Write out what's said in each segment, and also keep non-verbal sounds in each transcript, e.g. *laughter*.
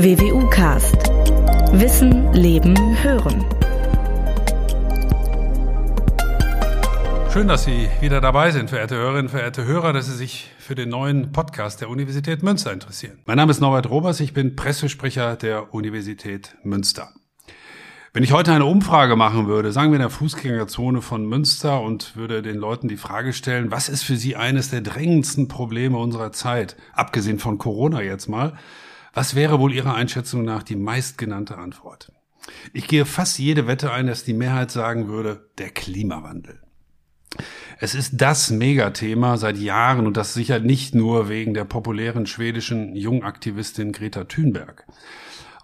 WWU Cast. Wissen, Leben, Hören. Schön, dass Sie wieder dabei sind, verehrte Hörerinnen, verehrte Hörer, dass Sie sich für den neuen Podcast der Universität Münster interessieren. Mein Name ist Norbert Robers, ich bin Pressesprecher der Universität Münster. Wenn ich heute eine Umfrage machen würde, sagen wir in der Fußgängerzone von Münster und würde den Leuten die Frage stellen, was ist für Sie eines der drängendsten Probleme unserer Zeit, abgesehen von Corona jetzt mal, was wäre wohl Ihrer Einschätzung nach die meistgenannte Antwort? Ich gehe fast jede Wette ein, dass die Mehrheit sagen würde, der Klimawandel. Es ist das Megathema seit Jahren und das sicher nicht nur wegen der populären schwedischen Jungaktivistin Greta Thunberg.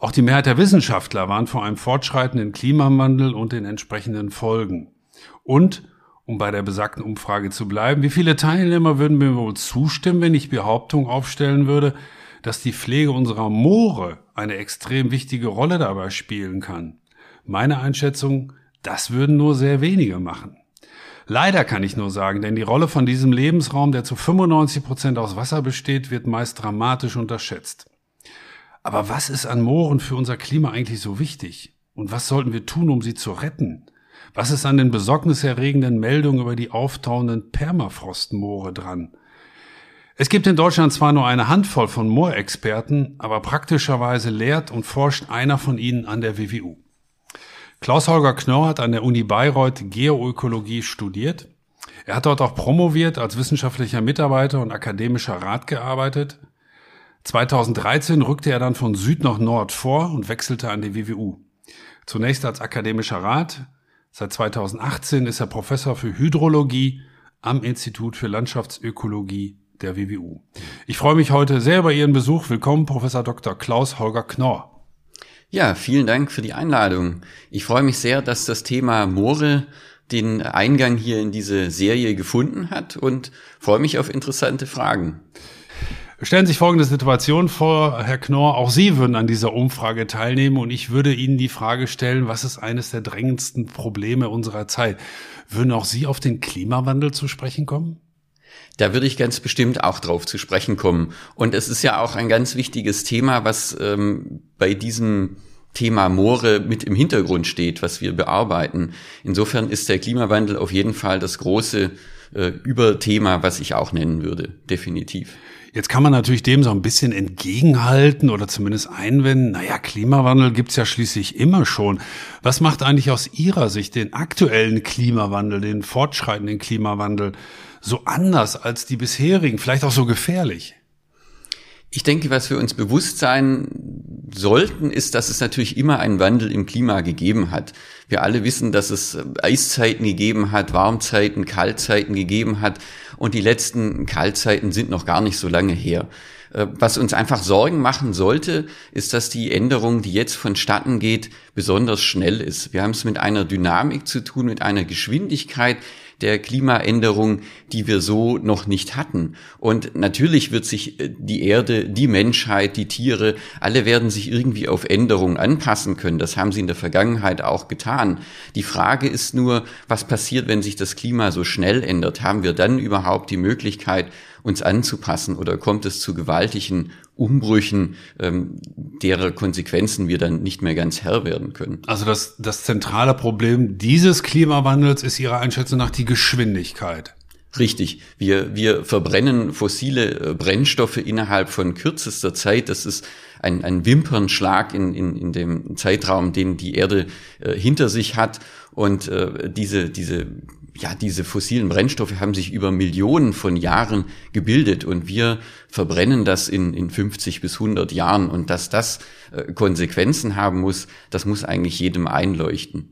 Auch die Mehrheit der Wissenschaftler waren vor einem fortschreitenden Klimawandel und den entsprechenden Folgen. Und, um bei der besagten Umfrage zu bleiben, wie viele Teilnehmer würden mir wohl zustimmen, wenn ich Behauptung aufstellen würde, dass die Pflege unserer Moore eine extrem wichtige Rolle dabei spielen kann? Meine Einschätzung, das würden nur sehr wenige machen. Leider kann ich nur sagen, denn die Rolle von diesem Lebensraum, der zu 95 Prozent aus Wasser besteht, wird meist dramatisch unterschätzt. Aber was ist an Mooren für unser Klima eigentlich so wichtig? Und was sollten wir tun, um sie zu retten? Was ist an den besorgniserregenden Meldungen über die auftauenden Permafrostmoore dran? Es gibt in Deutschland zwar nur eine Handvoll von Moorexperten, aber praktischerweise lehrt und forscht einer von ihnen an der WWU. Klaus-Holger Knorr hat an der Uni Bayreuth Geoökologie studiert. Er hat dort auch promoviert, als wissenschaftlicher Mitarbeiter und akademischer Rat gearbeitet. 2013 rückte er dann von Süd nach Nord vor und wechselte an die WWU. Zunächst als akademischer Rat. Seit 2018 ist er Professor für Hydrologie am Institut für Landschaftsökologie der WWU. Ich freue mich heute sehr über Ihren Besuch. Willkommen, Professor Dr. Klaus Holger Knorr. Ja, vielen Dank für die Einladung. Ich freue mich sehr, dass das Thema Moore den Eingang hier in diese Serie gefunden hat und freue mich auf interessante Fragen. Stellen Sie sich folgende Situation vor, Herr Knorr, auch Sie würden an dieser Umfrage teilnehmen und ich würde Ihnen die Frage stellen, was ist eines der drängendsten Probleme unserer Zeit? Würden auch Sie auf den Klimawandel zu sprechen kommen? Da würde ich ganz bestimmt auch drauf zu sprechen kommen. Und es ist ja auch ein ganz wichtiges Thema, was ähm, bei diesem Thema Moore mit im Hintergrund steht, was wir bearbeiten. Insofern ist der Klimawandel auf jeden Fall das große äh, Überthema, was ich auch nennen würde, definitiv. Jetzt kann man natürlich dem so ein bisschen entgegenhalten oder zumindest einwenden, naja, Klimawandel gibt's ja schließlich immer schon. Was macht eigentlich aus Ihrer Sicht den aktuellen Klimawandel, den fortschreitenden Klimawandel so anders als die bisherigen, vielleicht auch so gefährlich? Ich denke, was wir uns bewusst sein sollten, ist, dass es natürlich immer einen Wandel im Klima gegeben hat. Wir alle wissen, dass es Eiszeiten gegeben hat, Warmzeiten, Kaltzeiten gegeben hat und die letzten Kaltzeiten sind noch gar nicht so lange her. Äh, was uns einfach Sorgen machen sollte, ist, dass die Änderung, die jetzt vonstatten geht, besonders schnell ist. Wir haben es mit einer Dynamik zu tun, mit einer Geschwindigkeit, der Klimaänderung, die wir so noch nicht hatten. Und natürlich wird sich äh, die Erde, die Menschheit, die Tiere, alle werden sich irgendwie auf Änderungen anpassen können. Das haben sie in der Vergangenheit auch getan. Die Frage ist nur, was passiert, wenn sich das Klima so schnell ändert? Haben wir dann überhaupt die Möglichkeit, uns anzupassen oder kommt es zu gewaltigen Umbrüchen, ähm, derer Konsequenzen wir dann nicht mehr ganz Herr werden können. Also das, das zentrale Problem dieses Klimawandels ist Ihrer Einschätzung nach die Geschwindigkeit. Richtig. Wir, wir verbrennen fossile äh, Brennstoffe innerhalb von kürzester Zeit. Das ist ein, ein Wimpernschlag in, in, in dem Zeitraum, den die Erde äh, hinter sich hat. Und äh, diese, diese ja, diese fossilen Brennstoffe haben sich über Millionen von Jahren gebildet und wir verbrennen das in, in 50 bis 100 Jahren und dass das äh, Konsequenzen haben muss, das muss eigentlich jedem einleuchten.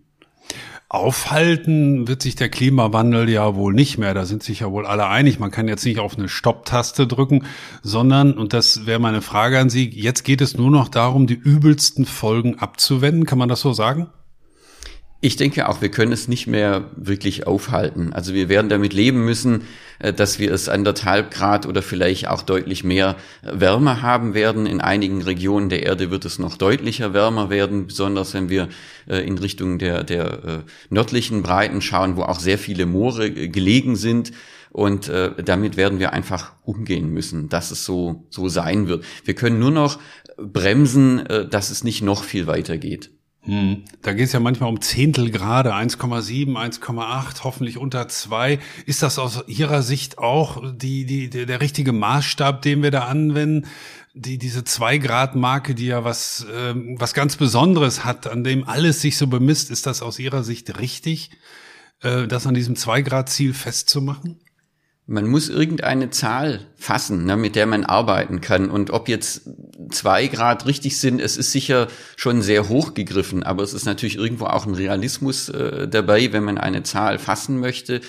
Aufhalten wird sich der Klimawandel ja wohl nicht mehr. Da sind sich ja wohl alle einig. Man kann jetzt nicht auf eine Stopptaste drücken, sondern, und das wäre meine Frage an Sie, jetzt geht es nur noch darum, die übelsten Folgen abzuwenden. Kann man das so sagen? Ich denke auch, wir können es nicht mehr wirklich aufhalten. Also wir werden damit leben müssen, äh, dass wir es anderthalb Grad oder vielleicht auch deutlich mehr Wärme haben werden. In einigen Regionen der Erde wird es noch deutlicher wärmer werden, besonders wenn wir äh, in Richtung der, der äh, nördlichen Breiten schauen, wo auch sehr viele Moore gelegen sind. Und äh, damit werden wir einfach umgehen müssen, dass es so, so sein wird. Wir können nur noch bremsen, äh, dass es nicht noch viel weiter geht. Hm. Da geht es ja manchmal um Zehntelgrade, 1,7, 1,8, hoffentlich unter zwei. Ist das aus Ihrer Sicht auch die, die, der, der richtige Maßstab, den wir da anwenden? Die, diese zwei Grad Marke, die ja was, äh, was ganz Besonderes hat, an dem alles sich so bemisst, ist das aus Ihrer Sicht richtig, äh, das an diesem zwei Grad Ziel festzumachen? Man muss irgendeine Zahl fassen, ne, mit der man arbeiten kann. Und ob jetzt zwei Grad richtig sind, es ist sicher schon sehr hoch gegriffen, aber es ist natürlich irgendwo auch ein Realismus äh, dabei, wenn man eine Zahl fassen möchte.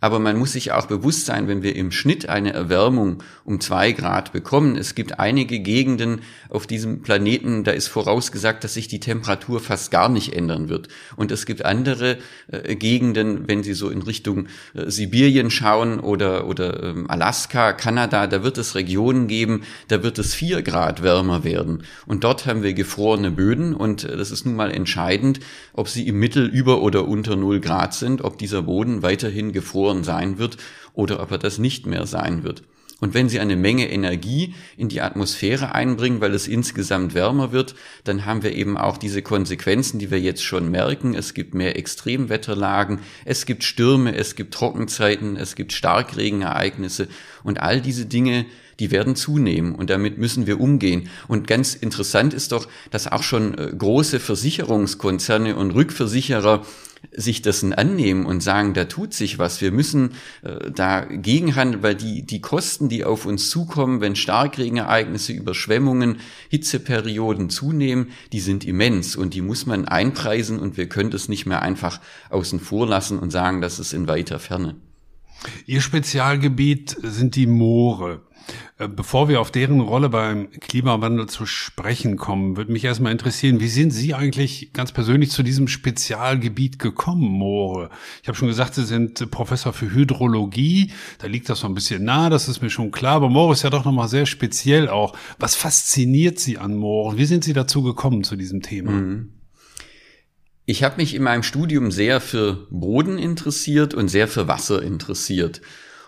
Aber man muss sich auch bewusst sein, wenn wir im Schnitt eine Erwärmung um zwei Grad bekommen. Es gibt einige Gegenden auf diesem Planeten, da ist vorausgesagt, dass sich die Temperatur fast gar nicht ändern wird. Und es gibt andere äh, Gegenden, wenn Sie so in Richtung äh, Sibirien schauen oder, oder ähm, Alaska, Kanada, da wird es Regionen geben, da wird es vier Grad wärmer werden. Und dort haben wir gefrorene Böden und äh, das ist nun mal entscheidend, ob sie im Mittel über oder unter null Grad sind, ob dieser Boden weiterhin gefroren sein wird oder ob er das nicht mehr sein wird. Und wenn Sie eine Menge Energie in die Atmosphäre einbringen, weil es insgesamt wärmer wird, dann haben wir eben auch diese Konsequenzen, die wir jetzt schon merken. Es gibt mehr Extremwetterlagen, es gibt Stürme, es gibt Trockenzeiten, es gibt Starkregenereignisse und all diese Dinge, die werden zunehmen und damit müssen wir umgehen. Und ganz interessant ist doch, dass auch schon äh, große Versicherungskonzerne und Rückversicherer sich dessen annehmen und sagen, da tut sich was, wir müssen äh, da gegenhandeln, weil die, die Kosten, die auf uns zukommen, wenn Starkregenereignisse, Überschwemmungen, Hitzeperioden zunehmen, die sind immens und die muss man einpreisen und wir können das nicht mehr einfach außen vor lassen und sagen, das ist in weiter Ferne. Ihr Spezialgebiet sind die Moore. Äh, bevor wir auf deren Rolle beim Klimawandel zu sprechen kommen, würde mich erstmal interessieren, wie sind Sie eigentlich ganz persönlich zu diesem Spezialgebiet gekommen, Moore? Ich habe schon gesagt, Sie sind Professor für Hydrologie. Da liegt das so ein bisschen nah, das ist mir schon klar. Aber Moore ist ja doch nochmal sehr speziell auch. Was fasziniert Sie an Moore? Wie sind Sie dazu gekommen zu diesem Thema? Mhm. Ich habe mich in meinem Studium sehr für Boden interessiert und sehr für Wasser interessiert.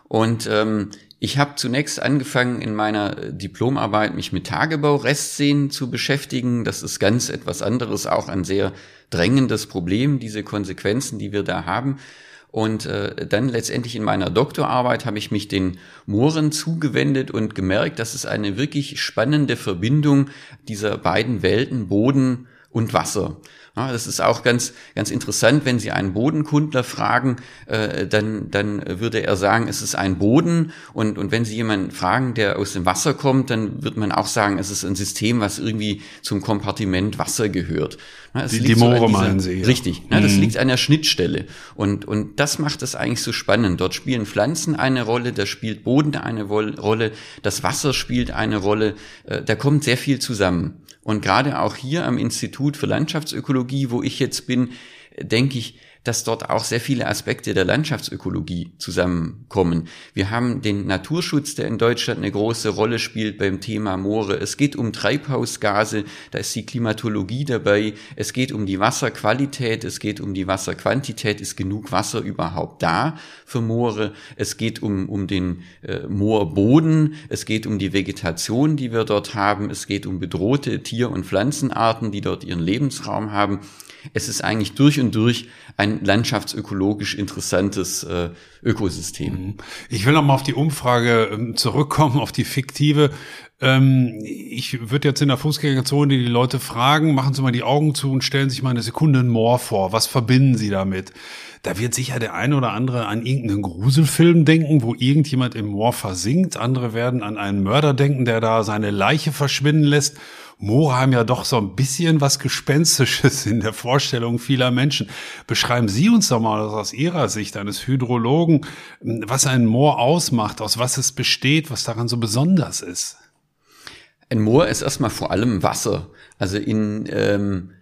Und ähm, ich habe zunächst angefangen, in meiner Diplomarbeit mich mit Tagebau-Restseen zu beschäftigen. Das ist ganz etwas anderes, auch ein sehr drängendes Problem, diese Konsequenzen, die wir da haben. Und äh, dann letztendlich in meiner Doktorarbeit habe ich mich den Mooren zugewendet und gemerkt, dass es eine wirklich spannende Verbindung dieser beiden Welten Boden und Wasser. Ja, das ist auch ganz, ganz interessant, wenn Sie einen Bodenkundler fragen, äh, dann, dann würde er sagen, es ist ein Boden. Und, und wenn Sie jemanden fragen, der aus dem Wasser kommt, dann wird man auch sagen, es ist ein System, was irgendwie zum Kompartiment Wasser gehört. Ja, die, die Moore so meinen Sie. Ja. Richtig, ja, das mhm. liegt an der Schnittstelle. Und, und das macht es eigentlich so spannend. Dort spielen Pflanzen eine Rolle, da spielt Boden eine Rolle, das Wasser spielt eine Rolle, äh, da kommt sehr viel zusammen. Und gerade auch hier am Institut für Landschaftsökologie, wo ich jetzt bin, denke ich, dass dort auch sehr viele Aspekte der Landschaftsökologie zusammenkommen. Wir haben den Naturschutz, der in Deutschland eine große Rolle spielt beim Thema Moore. Es geht um Treibhausgase, da ist die Klimatologie dabei. Es geht um die Wasserqualität, es geht um die Wasserquantität. Ist genug Wasser überhaupt da für Moore? Es geht um, um den äh, Moorboden, es geht um die Vegetation, die wir dort haben. Es geht um bedrohte Tier- und Pflanzenarten, die dort ihren Lebensraum haben es ist eigentlich durch und durch ein landschaftsökologisch interessantes äh, Ökosystem. Mhm. Ich will noch mal auf die Umfrage ähm, zurückkommen, auf die fiktive. Ähm, ich würde jetzt in der Fußgängerzone die Leute fragen, machen Sie mal die Augen zu und stellen sich mal eine Sekunde ein Moor vor. Was verbinden Sie damit? Da wird sicher der eine oder andere an irgendeinen Gruselfilm denken, wo irgendjemand im Moor versinkt. Andere werden an einen Mörder denken, der da seine Leiche verschwinden lässt. Moore haben ja doch so ein bisschen was Gespenstisches in der Vorstellung vieler Menschen. Beschreiben Sie uns doch mal aus Ihrer Sicht eines Hydrologen, was ein Moor ausmacht, aus was es besteht, was daran so besonders ist. Ein Moor ist erstmal vor allem Wasser. Also in ähm,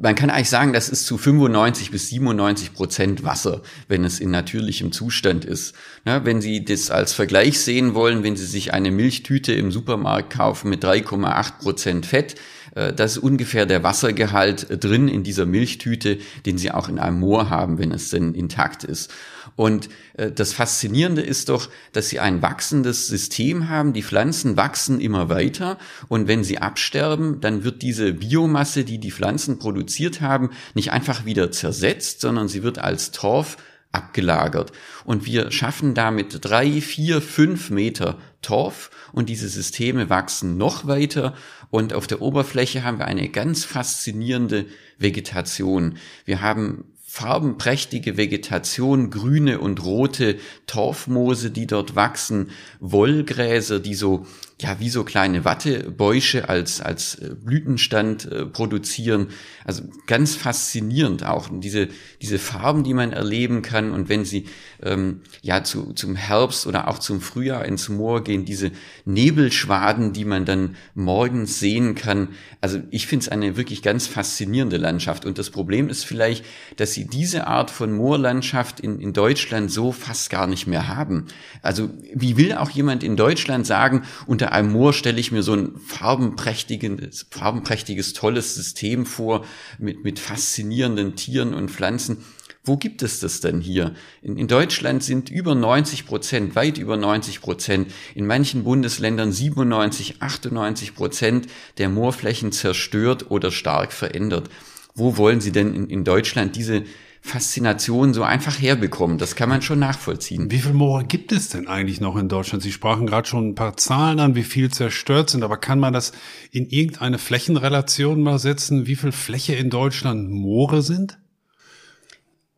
man kann eigentlich sagen, das ist zu 95 bis 97 Prozent Wasser, wenn es in natürlichem Zustand ist. Ja, wenn Sie das als Vergleich sehen wollen, wenn Sie sich eine Milchtüte im Supermarkt kaufen mit 3,8 Prozent Fett, äh, das ist ungefähr der Wassergehalt drin in dieser Milchtüte, den Sie auch in einem Moor haben, wenn es denn intakt ist. Und äh, das Faszinierende ist doch, dass sie ein wachsendes System haben. Die Pflanzen wachsen immer weiter und wenn sie absterben, dann wird diese Biomasse, die die Pflanzen produziert haben, nicht einfach wieder zersetzt, sondern sie wird als Torf abgelagert. Und wir schaffen damit drei, vier, fünf Meter Torf und diese Systeme wachsen noch weiter und auf der Oberfläche haben wir eine ganz faszinierende Vegetation. Wir haben farbenprächtige Vegetation, grüne und rote Torfmoose, die dort wachsen, Wollgräser, die so ja wie so kleine Wattebäusche als als äh, Blütenstand äh, produzieren. Also ganz faszinierend auch und diese diese Farben, die man erleben kann und wenn sie ähm, ja zu, zum Herbst oder auch zum Frühjahr ins Moor gehen, diese Nebelschwaden, die man dann morgens sehen kann. Also ich finde es eine wirklich ganz faszinierende Landschaft und das Problem ist vielleicht, dass sie diese Art von Moorlandschaft in, in Deutschland so fast gar nicht mehr haben. Also wie will auch jemand in Deutschland sagen, unter einem Moor stelle ich mir so ein farbenprächtiges, farbenprächtiges, tolles System vor mit, mit faszinierenden Tieren und Pflanzen. Wo gibt es das denn hier? In, in, Deutschland sind über 90 Prozent, weit über 90 Prozent, in manchen Bundesländern 97, 98 Prozent der Moorflächen zerstört oder stark verändert. Wo wollen Sie denn in, in Deutschland diese Faszination so einfach herbekommen. Das kann man schon nachvollziehen. Wie viel Moore gibt es denn eigentlich noch in Deutschland? Sie sprachen gerade schon ein paar Zahlen an, wie viel zerstört sind, aber kann man das in irgendeine Flächenrelation mal setzen, wie viel Fläche in Deutschland Moore sind?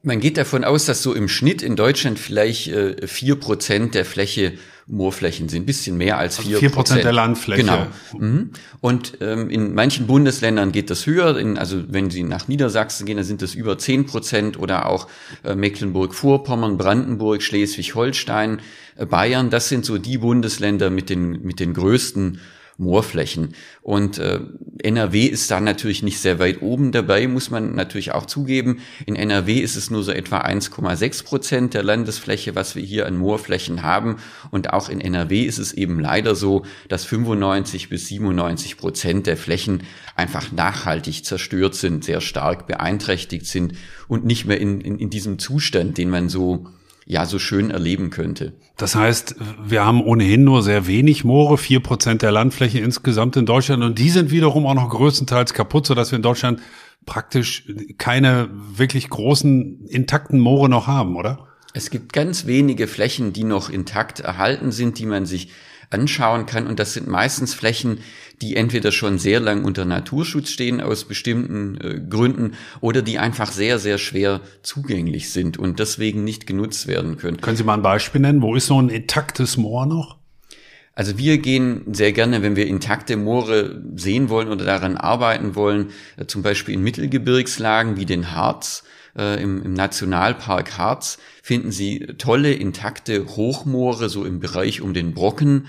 Man geht davon aus, dass so im Schnitt in Deutschland vielleicht äh, vier äh, Prozent der Fläche Moorflächen sind, bisschen mehr als also vier also Prozent der Landfläche. Genau. Mhm. Und ähm, in manchen Bundesländern geht das höher. In, also wenn Sie nach Niedersachsen gehen, dann sind das über zehn Prozent oder auch äh, Mecklenburg-Vorpommern, Brandenburg, Schleswig-Holstein, äh, Bayern. Das sind so die Bundesländer mit den mit den größten Moorflächen. Und äh, NRW ist da natürlich nicht sehr weit oben dabei, muss man natürlich auch zugeben. In NRW ist es nur so etwa 1,6 Prozent der Landesfläche, was wir hier an Moorflächen haben. Und auch in NRW ist es eben leider so, dass 95 bis 97 Prozent der Flächen einfach nachhaltig zerstört sind, sehr stark beeinträchtigt sind und nicht mehr in, in, in diesem Zustand, den man so ja so schön erleben könnte. Das heißt, wir haben ohnehin nur sehr wenig Moore, vier Prozent der Landfläche insgesamt in Deutschland und die sind wiederum auch noch größtenteils kaputt, sodass wir in Deutschland praktisch keine wirklich großen intakten Moore noch haben, oder? Es gibt ganz wenige Flächen, die noch intakt erhalten sind, die man sich anschauen kann. Und das sind meistens Flächen, die entweder schon sehr lang unter Naturschutz stehen aus bestimmten äh, Gründen oder die einfach sehr, sehr schwer zugänglich sind und deswegen nicht genutzt werden können. Können Sie mal ein Beispiel nennen? Wo ist so ein intaktes Moor noch? Also wir gehen sehr gerne, wenn wir intakte Moore sehen wollen oder daran arbeiten wollen, äh, zum Beispiel in Mittelgebirgslagen wie den Harz, äh, im, im Nationalpark Harz finden Sie tolle, intakte Hochmoore, so im Bereich um den Brocken.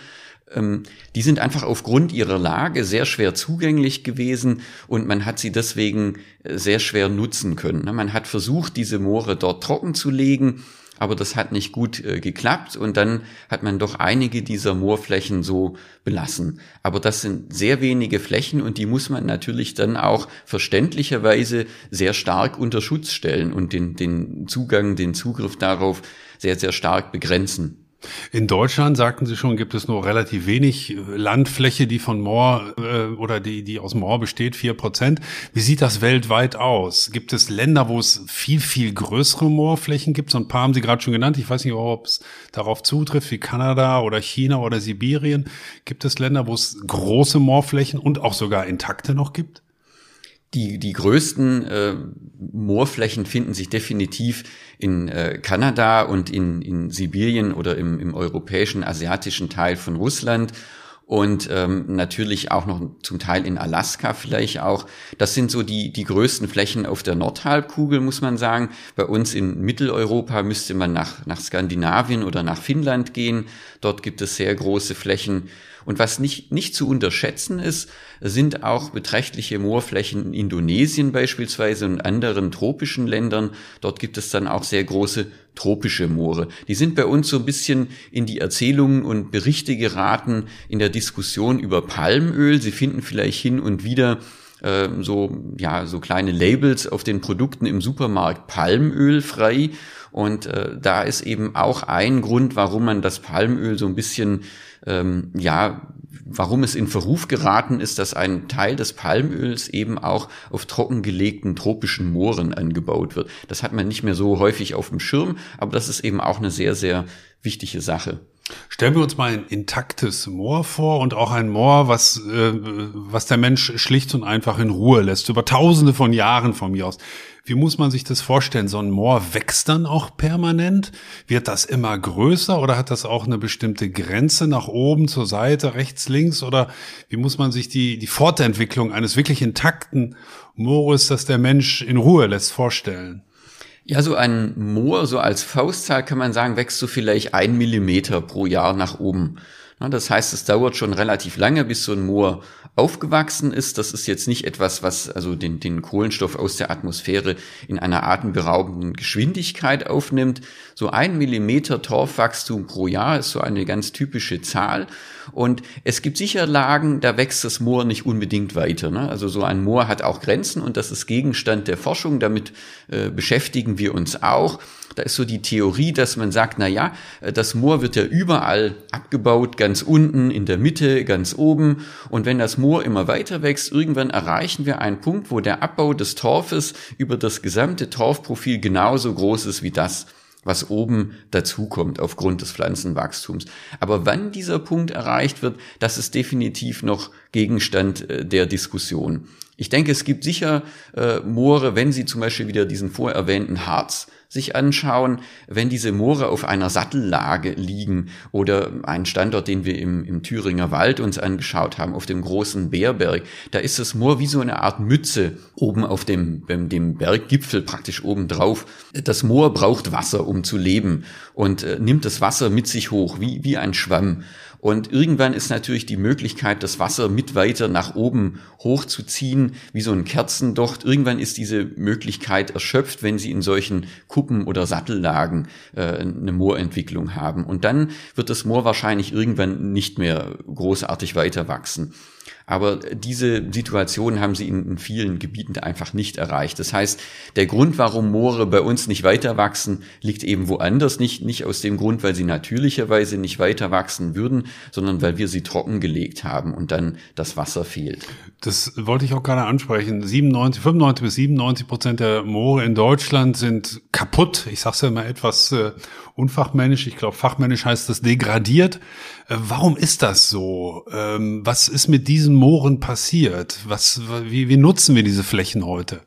Ähm, die sind einfach aufgrund ihrer Lage sehr schwer zugänglich gewesen und man hat sie deswegen äh, sehr schwer nutzen können. Ne? Man hat versucht, diese Moore dort trocken zu legen aber das hat nicht gut äh, geklappt und dann hat man doch einige dieser Moorflächen so belassen. Aber das sind sehr wenige Flächen und die muss man natürlich dann auch verständlicherweise sehr stark unter Schutz stellen und den, den Zugang, den Zugriff darauf sehr, sehr stark begrenzen. In Deutschland, sagten Sie schon, gibt es nur relativ wenig äh, Landfläche, die von Moor äh, oder die, die aus Moor besteht, vier Prozent. Wie sieht das weltweit aus? Gibt es Länder, wo es viel, viel größere Moorflächen gibt? So ein paar haben Sie gerade schon genannt. Ich weiß nicht, ob es darauf zutrifft, wie Kanada oder China oder Sibirien. Gibt es Länder, wo es große Moorflächen und auch sogar intakte noch gibt? Die, die größten äh, Moorflächen finden sich definitiv in äh, Kanada und in, in Sibirien oder im, im europäischen, asiatischen Teil von Russland und ähm, natürlich auch noch zum Teil in Alaska vielleicht auch. Das sind so die, die größten Flächen auf der Nordhalbkugel, muss man sagen. Bei uns in Mitteleuropa müsste man nach, nach Skandinavien oder nach Finnland gehen. Dort gibt es sehr große Flächen. Und was nicht, nicht zu unterschätzen ist, sind auch beträchtliche Moorflächen in Indonesien beispielsweise und anderen tropischen Ländern. Dort gibt es dann auch sehr große tropische Moore. Die sind bei uns so ein bisschen in die Erzählungen und Berichte geraten in der Diskussion über Palmöl. Sie finden vielleicht hin und wieder äh, so, ja, so kleine Labels auf den Produkten im Supermarkt Palmöl frei. Und äh, da ist eben auch ein Grund, warum man das Palmöl so ein bisschen, ähm, ja, warum es in Verruf geraten ist, dass ein Teil des Palmöls eben auch auf trockengelegten tropischen Mooren angebaut wird. Das hat man nicht mehr so häufig auf dem Schirm, aber das ist eben auch eine sehr, sehr wichtige Sache. Stellen wir uns mal ein intaktes Moor vor und auch ein Moor, was, äh, was der Mensch schlicht und einfach in Ruhe lässt, über tausende von Jahren von mir aus. Wie muss man sich das vorstellen? So ein Moor wächst dann auch permanent? Wird das immer größer oder hat das auch eine bestimmte Grenze nach oben, zur Seite, rechts, links? Oder wie muss man sich die, die Fortentwicklung eines wirklich intakten Moores, das der Mensch in Ruhe lässt, vorstellen? Ja, so ein Moor, so als Faustzahl kann man sagen, wächst so vielleicht ein Millimeter pro Jahr nach oben. Das heißt, es dauert schon relativ lange, bis so ein Moor aufgewachsen ist. Das ist jetzt nicht etwas, was also den, den Kohlenstoff aus der Atmosphäre in einer atemberaubenden Geschwindigkeit aufnimmt. So ein Millimeter Torfwachstum pro Jahr ist so eine ganz typische Zahl. Und es gibt sicher Lagen, da wächst das Moor nicht unbedingt weiter. Ne? Also so ein Moor hat auch Grenzen und das ist Gegenstand der Forschung. Damit äh, beschäftigen wir uns auch. Da ist so die Theorie, dass man sagt, na ja, äh, das Moor wird ja überall abgebaut, ganz unten, in der Mitte, ganz oben. Und wenn das Moor immer weiter wächst, irgendwann erreichen wir einen Punkt, wo der Abbau des Torfes über das gesamte Torfprofil genauso groß ist wie das, was oben dazukommt aufgrund des Pflanzenwachstums. Aber wann dieser Punkt erreicht wird, das ist definitiv noch Gegenstand äh, der Diskussion. Ich denke, es gibt sicher äh, Moore, wenn Sie zum Beispiel wieder diesen vorerwähnten Harz sich anschauen, wenn diese Moore auf einer Sattellage liegen oder einen Standort, den wir im, im Thüringer Wald uns angeschaut haben, auf dem großen Bärberg, da ist das Moor wie so eine Art Mütze oben auf dem, dem Berggipfel praktisch oben drauf. Das Moor braucht Wasser, um zu leben und äh, nimmt das Wasser mit sich hoch, wie, wie ein Schwamm. Und irgendwann ist natürlich die Möglichkeit, das Wasser mit weiter nach oben hochzuziehen, wie so ein Kerzendocht. Irgendwann ist diese Möglichkeit erschöpft, wenn Sie in solchen Kuppen oder Sattellagen äh, eine Moorentwicklung haben. Und dann wird das Moor wahrscheinlich irgendwann nicht mehr großartig weiter wachsen. Aber diese Situation haben sie in, vielen Gebieten einfach nicht erreicht. Das heißt, der Grund, warum Moore bei uns nicht weiter wachsen, liegt eben woanders. Nicht, nicht aus dem Grund, weil sie natürlicherweise nicht weiter wachsen würden, sondern weil wir sie trockengelegt haben und dann das Wasser fehlt. Das wollte ich auch gerade ansprechen. 97, 95 bis 97 Prozent der Moore in Deutschland sind kaputt. Ich sage es ja immer etwas äh, unfachmännisch. Ich glaube, fachmännisch heißt das degradiert. Äh, warum ist das so? Ähm, was ist mit diesen Mooren passiert? Was, wie, wie nutzen wir diese Flächen heute?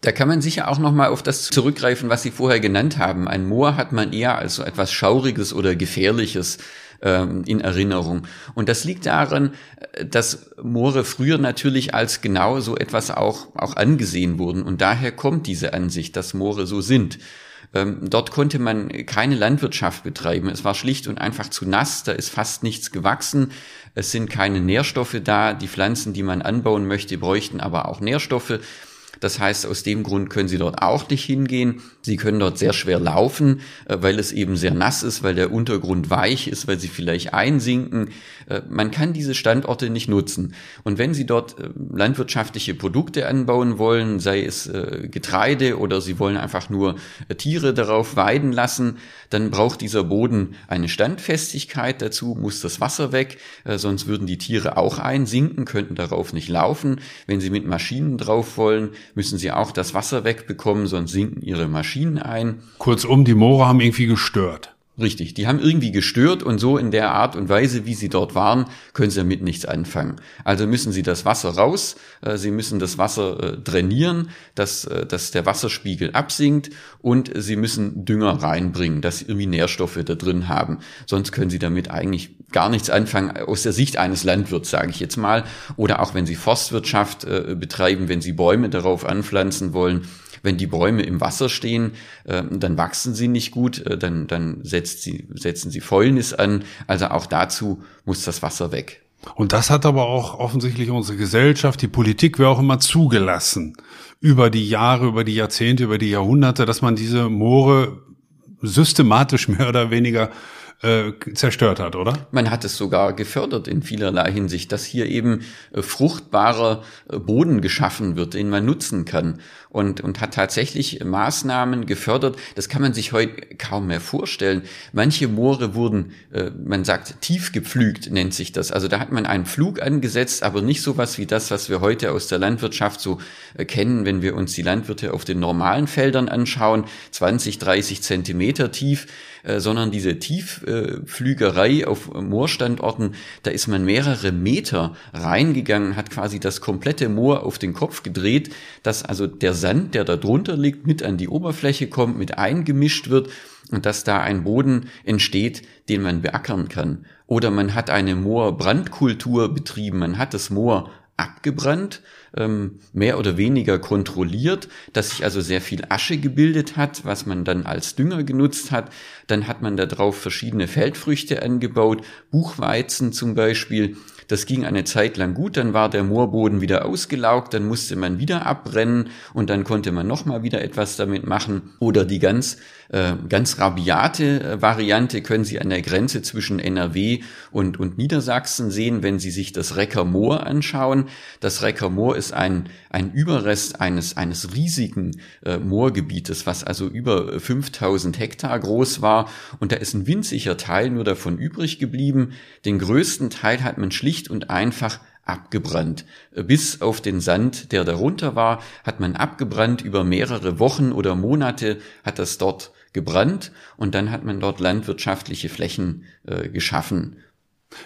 Da kann man sicher auch noch mal auf das zurückgreifen, was Sie vorher genannt haben. Ein Moor hat man eher als so etwas Schauriges oder Gefährliches ähm, in Erinnerung. Und das liegt daran, äh, dass Moore früher natürlich als genau so etwas auch, auch angesehen wurden. Und daher kommt diese Ansicht, dass Moore so sind. Ähm, dort konnte man keine Landwirtschaft betreiben. Es war schlicht und einfach zu nass, da ist fast nichts gewachsen. Es sind keine Nährstoffe da. Die Pflanzen, die man anbauen möchte, bräuchten aber auch Nährstoffe. Das heißt, aus dem Grund können Sie dort auch nicht hingehen. Sie können dort sehr schwer laufen, äh, weil es eben sehr nass ist, weil der Untergrund weich ist, weil Sie vielleicht einsinken. Äh, man kann diese Standorte nicht nutzen. Und wenn Sie dort äh, landwirtschaftliche Produkte anbauen wollen, sei es Getreide oder Sie wollen einfach nur Tiere darauf weiden lassen, dann braucht dieser Boden eine Standfestigkeit. Dazu muss das Wasser weg, sonst würden die Tiere auch einsinken, könnten darauf nicht laufen. Wenn Sie mit Maschinen drauf wollen, müssen sie auch das Wasser wegbekommen, sonst sinken ihre Maschinen ein. Kurzum, die Moore haben irgendwie gestört. Richtig, die haben irgendwie gestört und so in der Art und Weise, wie sie dort waren, können sie damit nichts anfangen. Also müssen sie das Wasser raus, äh, sie müssen das Wasser äh, trainieren, dass, äh, dass der Wasserspiegel absinkt und sie müssen Dünger reinbringen, dass sie irgendwie Nährstoffe da drin haben. Sonst können sie damit eigentlich gar nichts anfangen aus der Sicht eines Landwirts, sage ich jetzt mal. Oder auch wenn sie Forstwirtschaft betreiben, wenn sie Bäume darauf anpflanzen wollen, wenn die Bäume im Wasser stehen, äh, dann wachsen sie nicht gut, äh, dann, dann setzt sie, setzen sie Fäulnis an. Also auch dazu muss das Wasser weg. Und das hat aber auch offensichtlich unsere Gesellschaft, die Politik, wer auch immer zugelassen. Über die Jahre, über die Jahrzehnte, über die Jahrhunderte, dass man diese Moore systematisch mehr oder weniger äh, zerstört hat, oder? Man hat es sogar gefördert in vielerlei Hinsicht, dass hier eben äh, fruchtbarer äh, Boden geschaffen wird, den man nutzen kann und, und hat tatsächlich Maßnahmen gefördert. Das kann man sich heute kaum mehr vorstellen. Manche Moore wurden, äh, man sagt, tief gepflügt, nennt sich das. Also da hat man einen Flug angesetzt, aber nicht sowas wie das, was wir heute aus der Landwirtschaft so äh, kennen, wenn wir uns die Landwirte auf den normalen Feldern anschauen, 20, 30 Zentimeter tief äh, sondern diese Tiefflügerei auf Moorstandorten, da ist man mehrere Meter reingegangen, hat quasi das komplette Moor auf den Kopf gedreht, dass also der Sand, der da drunter liegt, mit an die Oberfläche kommt, mit eingemischt wird und dass da ein Boden entsteht, den man beackern kann. Oder man hat eine Moorbrandkultur betrieben, man hat das Moor abgebrannt, ähm, mehr oder weniger kontrolliert, dass sich also sehr viel Asche gebildet hat, was man dann als Dünger genutzt hat. Dann hat man darauf verschiedene Feldfrüchte angebaut, Buchweizen zum Beispiel. Das ging eine Zeit lang gut, dann war der Moorboden wieder ausgelaugt, dann musste man wieder abbrennen und dann konnte man nochmal wieder etwas damit machen. Oder die ganz, äh, ganz rabiate äh, Variante können Sie an der Grenze zwischen NRW und, und Niedersachsen sehen, wenn Sie sich das Recker Moor anschauen. Das Recker Moor ist ein, ein Überrest eines, eines riesigen äh, Moorgebietes, was also über 5000 Hektar groß war und da ist ein winziger Teil nur davon übrig geblieben. Den größten Teil hat man schlicht und einfach abgebrannt. Bis auf den Sand, der darunter war, hat man abgebrannt. Über mehrere Wochen oder Monate hat das dort gebrannt und dann hat man dort landwirtschaftliche Flächen äh, geschaffen.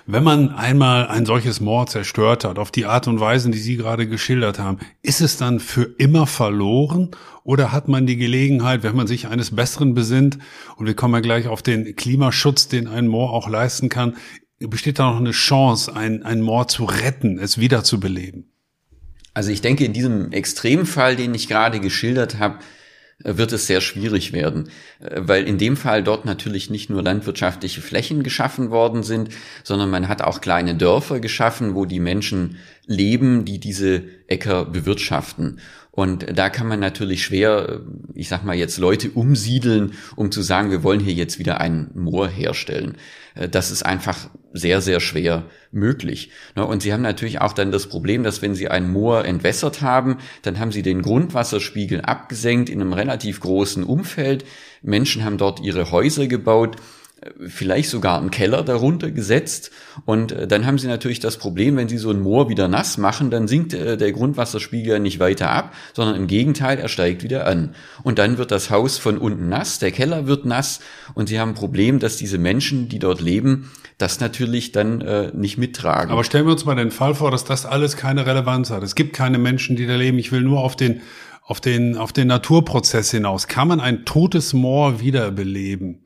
Wenn man einmal ein solches Moor zerstört hat, auf die Art und Weise, die Sie gerade geschildert haben, ist es dann für immer verloren oder hat man die Gelegenheit, wenn man sich eines Besseren besinnt, und wir kommen ja gleich auf den Klimaschutz, den ein Moor auch leisten kann, besteht da noch eine Chance, ein, ein Mord zu retten, es wiederzubeleben? Also ich denke, in diesem Extremfall, den ich gerade geschildert habe, wird es sehr schwierig werden, weil in dem Fall dort natürlich nicht nur landwirtschaftliche Flächen geschaffen worden sind, sondern man hat auch kleine Dörfer geschaffen, wo die Menschen leben, die diese Äcker bewirtschaften. Und da kann man natürlich schwer, ich sag mal jetzt Leute umsiedeln, um zu sagen, wir wollen hier jetzt wieder ein Moor herstellen. Äh, das ist einfach sehr, sehr schwer möglich. Ne, und Sie haben natürlich auch dann das Problem, dass wenn Sie ein Moor entwässert haben, dann haben Sie den Grundwasserspiegel abgesenkt in einem relativ großen Umfeld. Menschen haben dort ihre Häuser gebaut vielleicht sogar einen Keller darunter gesetzt. Und äh, dann haben sie natürlich das Problem, wenn sie so ein Moor wieder nass machen, dann sinkt äh, der Grundwasserspiegel nicht weiter ab, sondern im Gegenteil, er steigt wieder an. Und dann wird das Haus von unten nass, der Keller wird nass und sie haben ein Problem, dass diese Menschen, die dort leben, das natürlich dann äh, nicht mittragen. Aber stellen wir uns mal den Fall vor, dass das alles keine Relevanz hat. Es gibt keine Menschen, die da leben. Ich will nur auf den auf den, auf den Naturprozess hinaus. Kann man ein totes Moor wiederbeleben?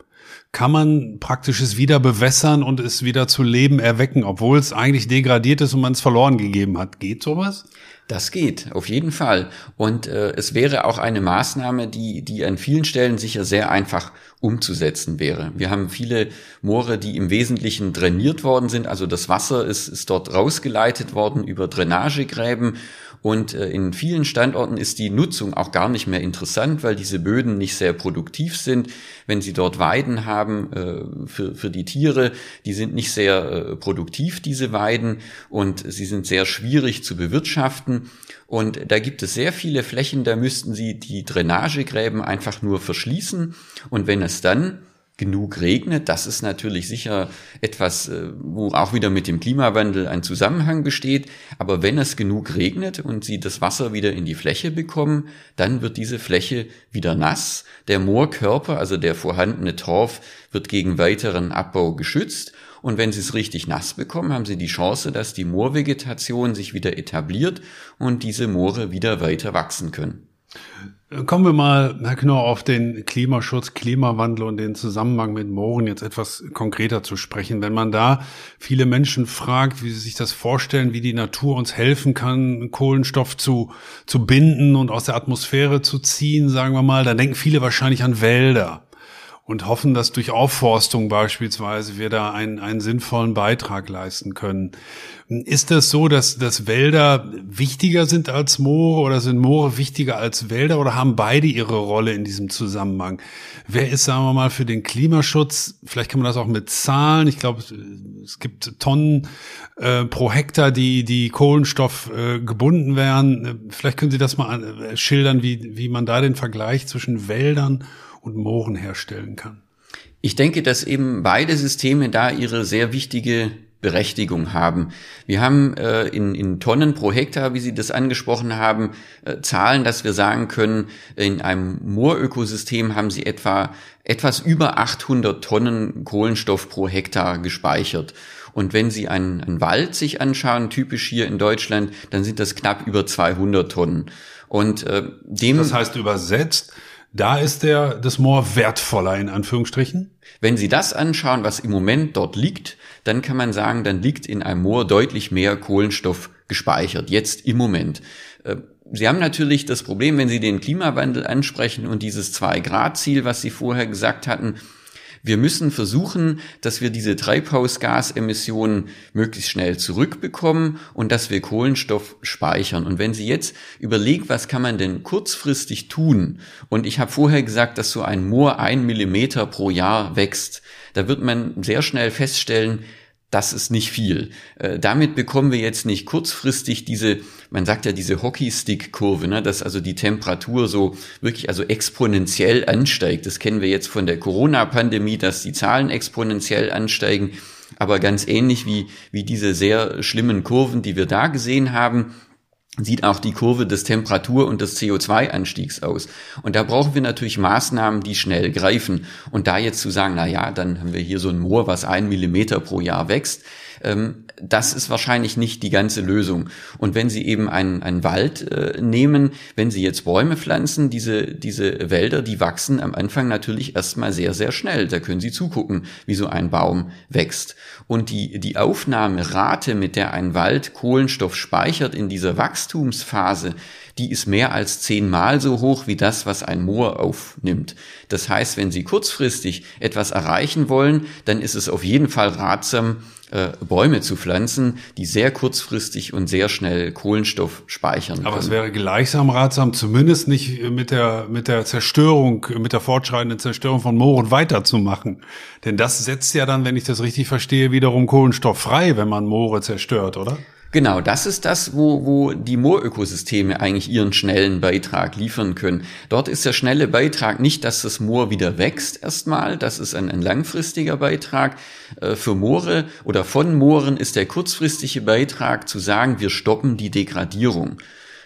Kann man praktisch es wieder bewässern und es wieder zu Leben erwecken, obwohl es eigentlich degradiert ist und man es verloren gegeben hat. Geht sowas? Das geht, auf jeden Fall. Und äh, es wäre auch eine Maßnahme, die, die an vielen Stellen sicher sehr einfach umzusetzen wäre. Wir haben viele Moore, die im Wesentlichen drainiert worden sind. Also das Wasser ist, ist dort rausgeleitet worden über Drainagegräben und äh, in vielen Standorten ist die Nutzung auch gar nicht mehr interessant, weil diese Böden nicht sehr produktiv sind. Wenn Sie dort Weiden haben äh, für, für die Tiere, die sind nicht sehr äh, produktiv, diese Weiden, und sie sind sehr schwierig zu bewirtschaften. Und da gibt es sehr viele Flächen, da müssten Sie die Drainagegräben einfach nur verschließen. Und wenn es dann genug regnet. Das ist natürlich sicher etwas, äh, wo auch wieder mit dem Klimawandel ein Zusammenhang besteht. Aber wenn es genug regnet und sie das Wasser wieder in die Fläche bekommen, dann wird diese Fläche wieder nass. Der Moorkörper, also der vorhandene Torf, wird gegen weiteren Abbau geschützt. Und wenn Sie es richtig nass bekommen, haben Sie die Chance, dass die Moorvegetation sich wieder etabliert und diese Moore wieder weiter wachsen können. Kommen wir mal, Herr Knorr, auf den Klimaschutz, Klimawandel und den Zusammenhang mit Mooren jetzt etwas konkreter zu sprechen. Wenn man da viele Menschen fragt, wie sie sich das vorstellen, wie die Natur uns helfen kann, Kohlenstoff zu, zu binden und aus der Atmosphäre zu ziehen, sagen wir mal, dann denken viele wahrscheinlich an Wälder. Und hoffen, dass durch Aufforstung beispielsweise wir da einen, einen sinnvollen Beitrag leisten können. Ist das so, dass, dass Wälder wichtiger sind als Moore oder sind Moore wichtiger als Wälder oder haben beide ihre Rolle in diesem Zusammenhang? Wer ist, sagen wir mal, für den Klimaschutz? Vielleicht kann man das auch mit Zahlen. Ich glaube, es gibt Tonnen äh, pro Hektar, die, die Kohlenstoff äh, gebunden werden. Vielleicht können Sie das mal äh, schildern, wie, wie man da den Vergleich zwischen Wäldern und Mooren herstellen kann. Ich denke, dass eben beide Systeme da ihre sehr wichtige Berechtigung haben. Wir haben äh, in, in Tonnen pro Hektar, wie Sie das angesprochen haben, äh, Zahlen, dass wir sagen können, in einem Moorökosystem haben Sie etwa etwas über 800 Tonnen Kohlenstoff pro Hektar gespeichert. Und wenn Sie einen, einen Wald sich anschauen, typisch hier in Deutschland, dann sind das knapp über 200 Tonnen. Und äh, dem das heißt übersetzt, da ist der, das Moor wertvoller in Anführungsstrichen. Wenn Sie das anschauen, was im Moment dort liegt, dann kann man sagen, dann liegt in einem Moor deutlich mehr Kohlenstoff gespeichert, jetzt im Moment. Äh, Sie haben natürlich das Problem, wenn Sie den Klimawandel ansprechen und dieses Zwei-Grad-Ziel, was Sie vorher gesagt hatten, wir müssen versuchen, dass wir diese Treibhausgasemissionen möglichst schnell zurückbekommen und dass wir Kohlenstoff speichern. Und wenn Sie jetzt überlegen, was kann man denn kurzfristig tun? Und ich habe vorher gesagt, dass so ein Moor ein Millimeter pro Jahr wächst. Da wird man sehr schnell feststellen, das ist nicht viel. Äh, damit bekommen wir jetzt nicht kurzfristig diese, man sagt ja diese Hockeystick-Kurve, ne, dass also die Temperatur so wirklich also exponentiell ansteigt. Das kennen wir jetzt von der Corona-Pandemie, dass die Zahlen exponentiell ansteigen. Aber ganz ähnlich wie, wie diese sehr schlimmen Kurven, die wir da gesehen haben, sieht auch die Kurve des Temperatur- und des CO2-Anstiegs aus. Und da brauchen wir natürlich Maßnahmen, die schnell greifen. Und da jetzt zu sagen, na ja, dann haben wir hier so ein Moor, was ein Millimeter pro Jahr wächst, ähm, das ist wahrscheinlich nicht die ganze Lösung. Und wenn Sie eben einen, einen Wald äh, nehmen, wenn Sie jetzt Bäume pflanzen, diese, diese Wälder, die wachsen am Anfang natürlich erstmal sehr, sehr schnell. Da können Sie zugucken, wie so ein Baum wächst. Und die, die Aufnahmerate, mit der ein Wald Kohlenstoff speichert in dieser Wachstumsphase, die ist mehr als zehnmal so hoch wie das, was ein Moor aufnimmt. Das heißt, wenn Sie kurzfristig etwas erreichen wollen, dann ist es auf jeden Fall ratsam, äh, Bäume zu pflanzen, die sehr kurzfristig und sehr schnell Kohlenstoff speichern Aber es wäre gleichsam ratsam, zumindest nicht mit der, mit der Zerstörung, mit der fortschreitenden Zerstörung von Mooren weiterzumachen. Denn das setzt ja dann, wenn ich das richtig verstehe, wiederum Kohlenstoff frei, wenn man Moore zerstört, oder? Genau, das ist das, wo, wo die Moorökosysteme eigentlich ihren schnellen Beitrag liefern können. Dort ist der schnelle Beitrag nicht, dass das Moor wieder wächst erstmal, das ist ein, ein langfristiger Beitrag. Äh, für Moore oder von Mooren ist der kurzfristige Beitrag zu sagen, wir stoppen die Degradierung.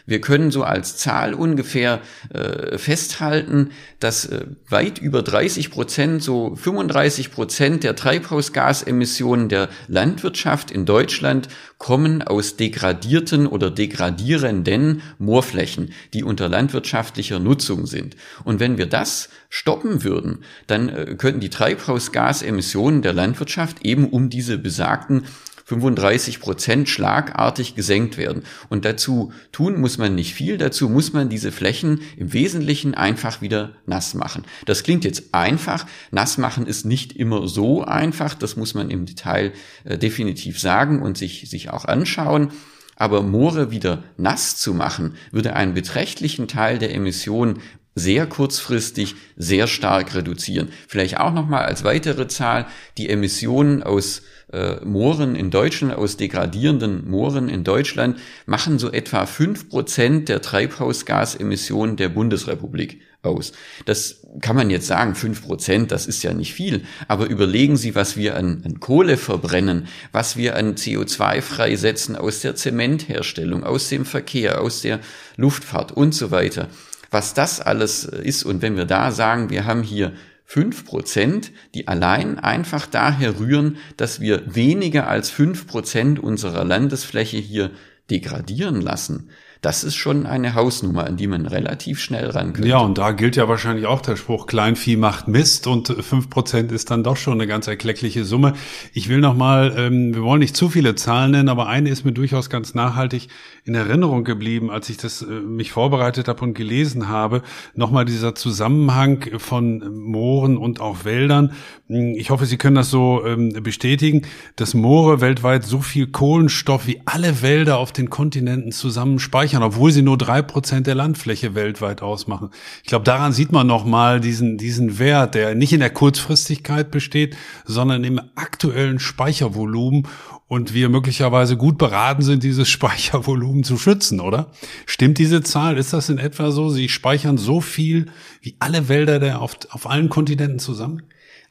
Wir können so als Zahl ungefähr äh, festhalten, dass äh, weit über 30 Prozent, so 35 Prozent der Treibhausgasemissionen der Landwirtschaft in Deutschland kommen aus degradierten oder degradierenden Moorflächen, die unter landwirtschaftlicher Nutzung sind. Und wenn wir das stoppen würden, dann äh, könnten die Treibhausgasemissionen der Landwirtschaft eben um diese besagten 35 Prozent schlagartig gesenkt werden. Und dazu tun muss man nicht viel, dazu muss man diese Flächen im Wesentlichen einfach wieder nass machen. Das klingt jetzt einfach, nass machen ist nicht immer so einfach, das muss man im Detail äh, definitiv sagen und sich, sich auch anschauen. Aber Moore wieder nass zu machen, würde einen beträchtlichen Teil der Emissionen sehr kurzfristig sehr stark reduzieren. Vielleicht auch nochmal als weitere Zahl die Emissionen aus äh, Mooren in Deutschland, aus degradierenden Mooren in Deutschland, machen so etwa fünf Prozent der Treibhausgasemissionen der Bundesrepublik aus. Das kann man jetzt sagen, fünf Prozent, das ist ja nicht viel. Aber überlegen Sie, was wir an, an Kohle verbrennen, was wir an CO2 freisetzen aus der Zementherstellung, aus dem Verkehr, aus der Luftfahrt und so weiter. Was das alles ist und wenn wir da sagen, wir haben hier fünf Prozent, die allein einfach daher rühren, dass wir weniger als fünf Prozent unserer Landesfläche hier degradieren lassen, Das ist schon eine Hausnummer, an die man relativ schnell ran könnte. Ja, und da gilt ja wahrscheinlich auch der Spruch, Kleinvieh macht Mist und fünf Prozent ist dann doch schon eine ganz erkleckliche Summe. Ich will noch mal, ähm, wir wollen nicht zu viele Zahlen nennen, aber eine ist mir durchaus ganz nachhaltig in Erinnerung geblieben, als ich das äh, mich vorbereitet habe und gelesen habe. Nochmal dieser Zusammenhang von Mooren und auch Wäldern. Ich hoffe, Sie können das so ähm, bestätigen, dass Moore weltweit so viel Kohlenstoff wie alle Wälder auf den Kontinenten zusammen speichern, obwohl sie nur drei Prozent der Landfläche weltweit ausmachen. Ich glaube, daran sieht man nochmal diesen, diesen Wert, der nicht in der Kurzfristigkeit besteht, sondern im aktuellen Speichervolumen und wir möglicherweise gut beraten sind, dieses *laughs* Speichervolumen zu schützen, oder? Stimmt diese Zahl? Ist das in etwa so? Sie speichern so viel wie alle Wälder der auf, auf allen Kontinenten zusammen?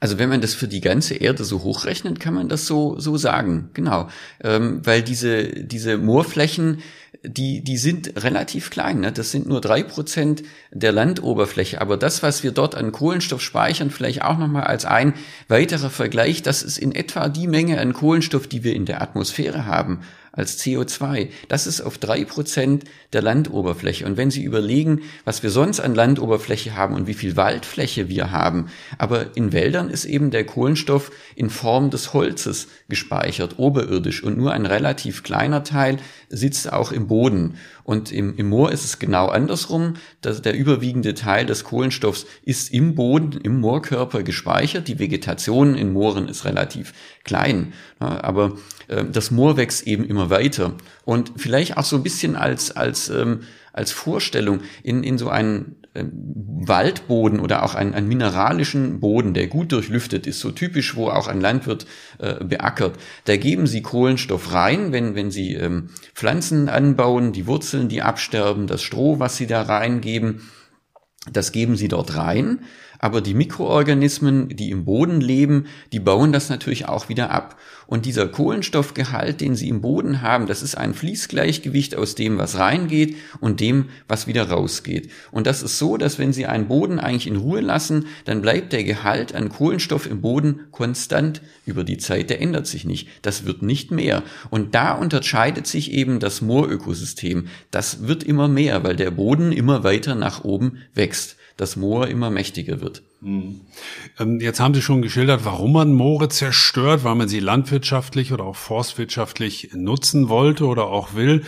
Also wenn man das für die ganze Erde so hochrechnet, kann man das so so sagen, genau, ähm, weil diese diese Moorflächen die, die sind relativ klein. Ne? Das sind nur drei Prozent der Landoberfläche. Aber das, was wir dort an Kohlenstoff speichern, vielleicht auch nochmal als ein weiterer Vergleich, das ist in etwa die Menge an Kohlenstoff, die wir in der Atmosphäre haben als CO2. Das ist auf drei Prozent der Landoberfläche. Und wenn Sie überlegen, was wir sonst an Landoberfläche haben und wie viel Waldfläche wir haben, aber in Wäldern ist eben der Kohlenstoff in Form des Holzes gespeichert, oberirdisch. Und nur ein relativ kleiner Teil sitzt auch im Boden. Und im, im Moor ist es genau andersrum. dass der überwiegende Teil des Kohlenstoffs ist im Boden, im Moorkörper gespeichert. Die Vegetation in Mooren ist relativ klein. Aber das Moor wächst eben immer weiter. Und vielleicht auch so ein bisschen als, als, ähm, als Vorstellung in, in so einen ähm, Waldboden oder auch einen, einen mineralischen Boden, der gut durchlüftet ist, so typisch, wo auch ein Landwirt äh, beackert, da geben sie Kohlenstoff rein, wenn, wenn sie ähm, Pflanzen anbauen, die Wurzeln, die absterben, das Stroh, was sie da reingeben, das geben sie dort rein aber die Mikroorganismen, die im Boden leben, die bauen das natürlich auch wieder ab. Und dieser Kohlenstoffgehalt, den sie im Boden haben, das ist ein Fließgleichgewicht aus dem, was reingeht und dem, was wieder rausgeht. Und das ist so, dass wenn sie einen Boden eigentlich in Ruhe lassen, dann bleibt der Gehalt an Kohlenstoff im Boden konstant über die Zeit. Der ändert sich nicht. Das wird nicht mehr. Und da unterscheidet sich eben das Moorökosystem. Das wird immer mehr, weil der Boden immer weiter nach oben wächst das Moor immer mächtiger wird. Hm. Ähm, jetzt haben Sie schon geschildert, warum man Moore zerstört, weil man sie landwirtschaftlich oder auch forstwirtschaftlich nutzen wollte oder auch will.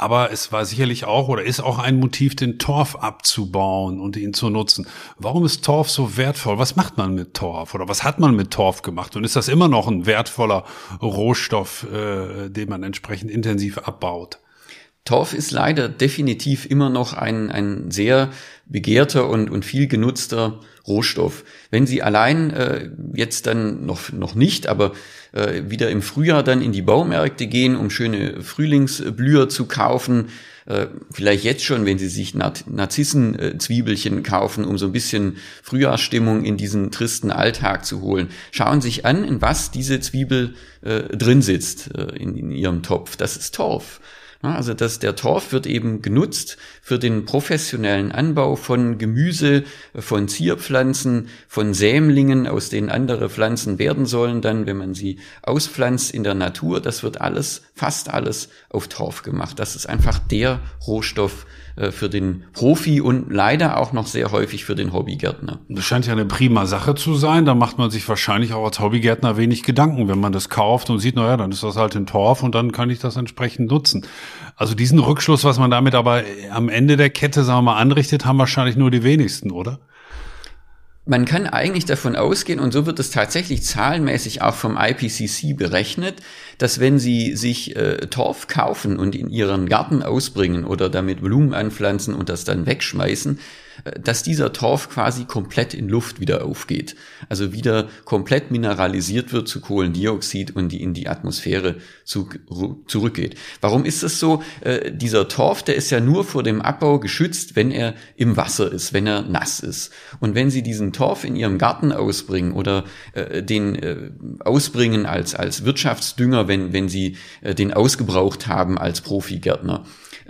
Aber es war sicherlich auch oder ist auch ein Motiv, den Torf abzubauen und ihn zu nutzen. Warum ist Torf so wertvoll? Was macht man mit Torf oder was hat man mit Torf gemacht? Und ist das immer noch ein wertvoller Rohstoff, äh, den man entsprechend intensiv abbaut? Torf ist leider definitiv immer noch ein, ein sehr begehrter und, und viel genutzter Rohstoff. Wenn Sie allein äh, jetzt dann noch, noch nicht, aber äh, wieder im Frühjahr dann in die Baumärkte gehen, um schöne Frühlingsblüher zu kaufen, äh, vielleicht jetzt schon, wenn Sie sich Narzissenzwiebelchen kaufen, um so ein bisschen Frühjahrsstimmung in diesen tristen Alltag zu holen. Schauen Sie sich an, in was diese Zwiebel äh, drin sitzt äh, in, in Ihrem Topf. Das ist Torf. Also dass der Torf wird eben genutzt für den professionellen Anbau von Gemüse, von Zierpflanzen, von Sämlingen, aus denen andere Pflanzen werden sollen, dann, wenn man sie auspflanzt in der Natur. Das wird alles, fast alles auf Torf gemacht. Das ist einfach der Rohstoff, für den Profi und leider auch noch sehr häufig für den Hobbygärtner. Das scheint ja eine prima Sache zu sein. Da macht man sich wahrscheinlich auch als Hobbygärtner wenig Gedanken, wenn man das kauft und sieht, naja, dann ist das halt ein Torf und dann kann ich das entsprechend nutzen. Also diesen Rückschluss, was man damit aber am Ende der Kette, sagen wir mal, anrichtet, haben wahrscheinlich nur die wenigsten, oder? Man kann eigentlich davon ausgehen, und so wird es tatsächlich zahlenmäßig auch vom IPCC berechnet, dass wenn Sie sich äh, Torf kaufen und in Ihren Garten ausbringen oder damit Blumen anpflanzen und das dann wegschmeißen, dass dieser Torf quasi komplett in Luft wieder aufgeht. Also wieder komplett mineralisiert wird zu Kohlendioxid und die in die Atmosphäre zu, zurückgeht. Warum ist das so? Äh, dieser Torf, der ist ja nur vor dem Abbau geschützt, wenn er im Wasser ist, wenn er nass ist. Und wenn Sie diesen Torf in Ihrem Garten ausbringen oder äh, den äh, ausbringen als, als Wirtschaftsdünger, wenn, wenn Sie äh, den ausgebraucht haben als Profigärtner,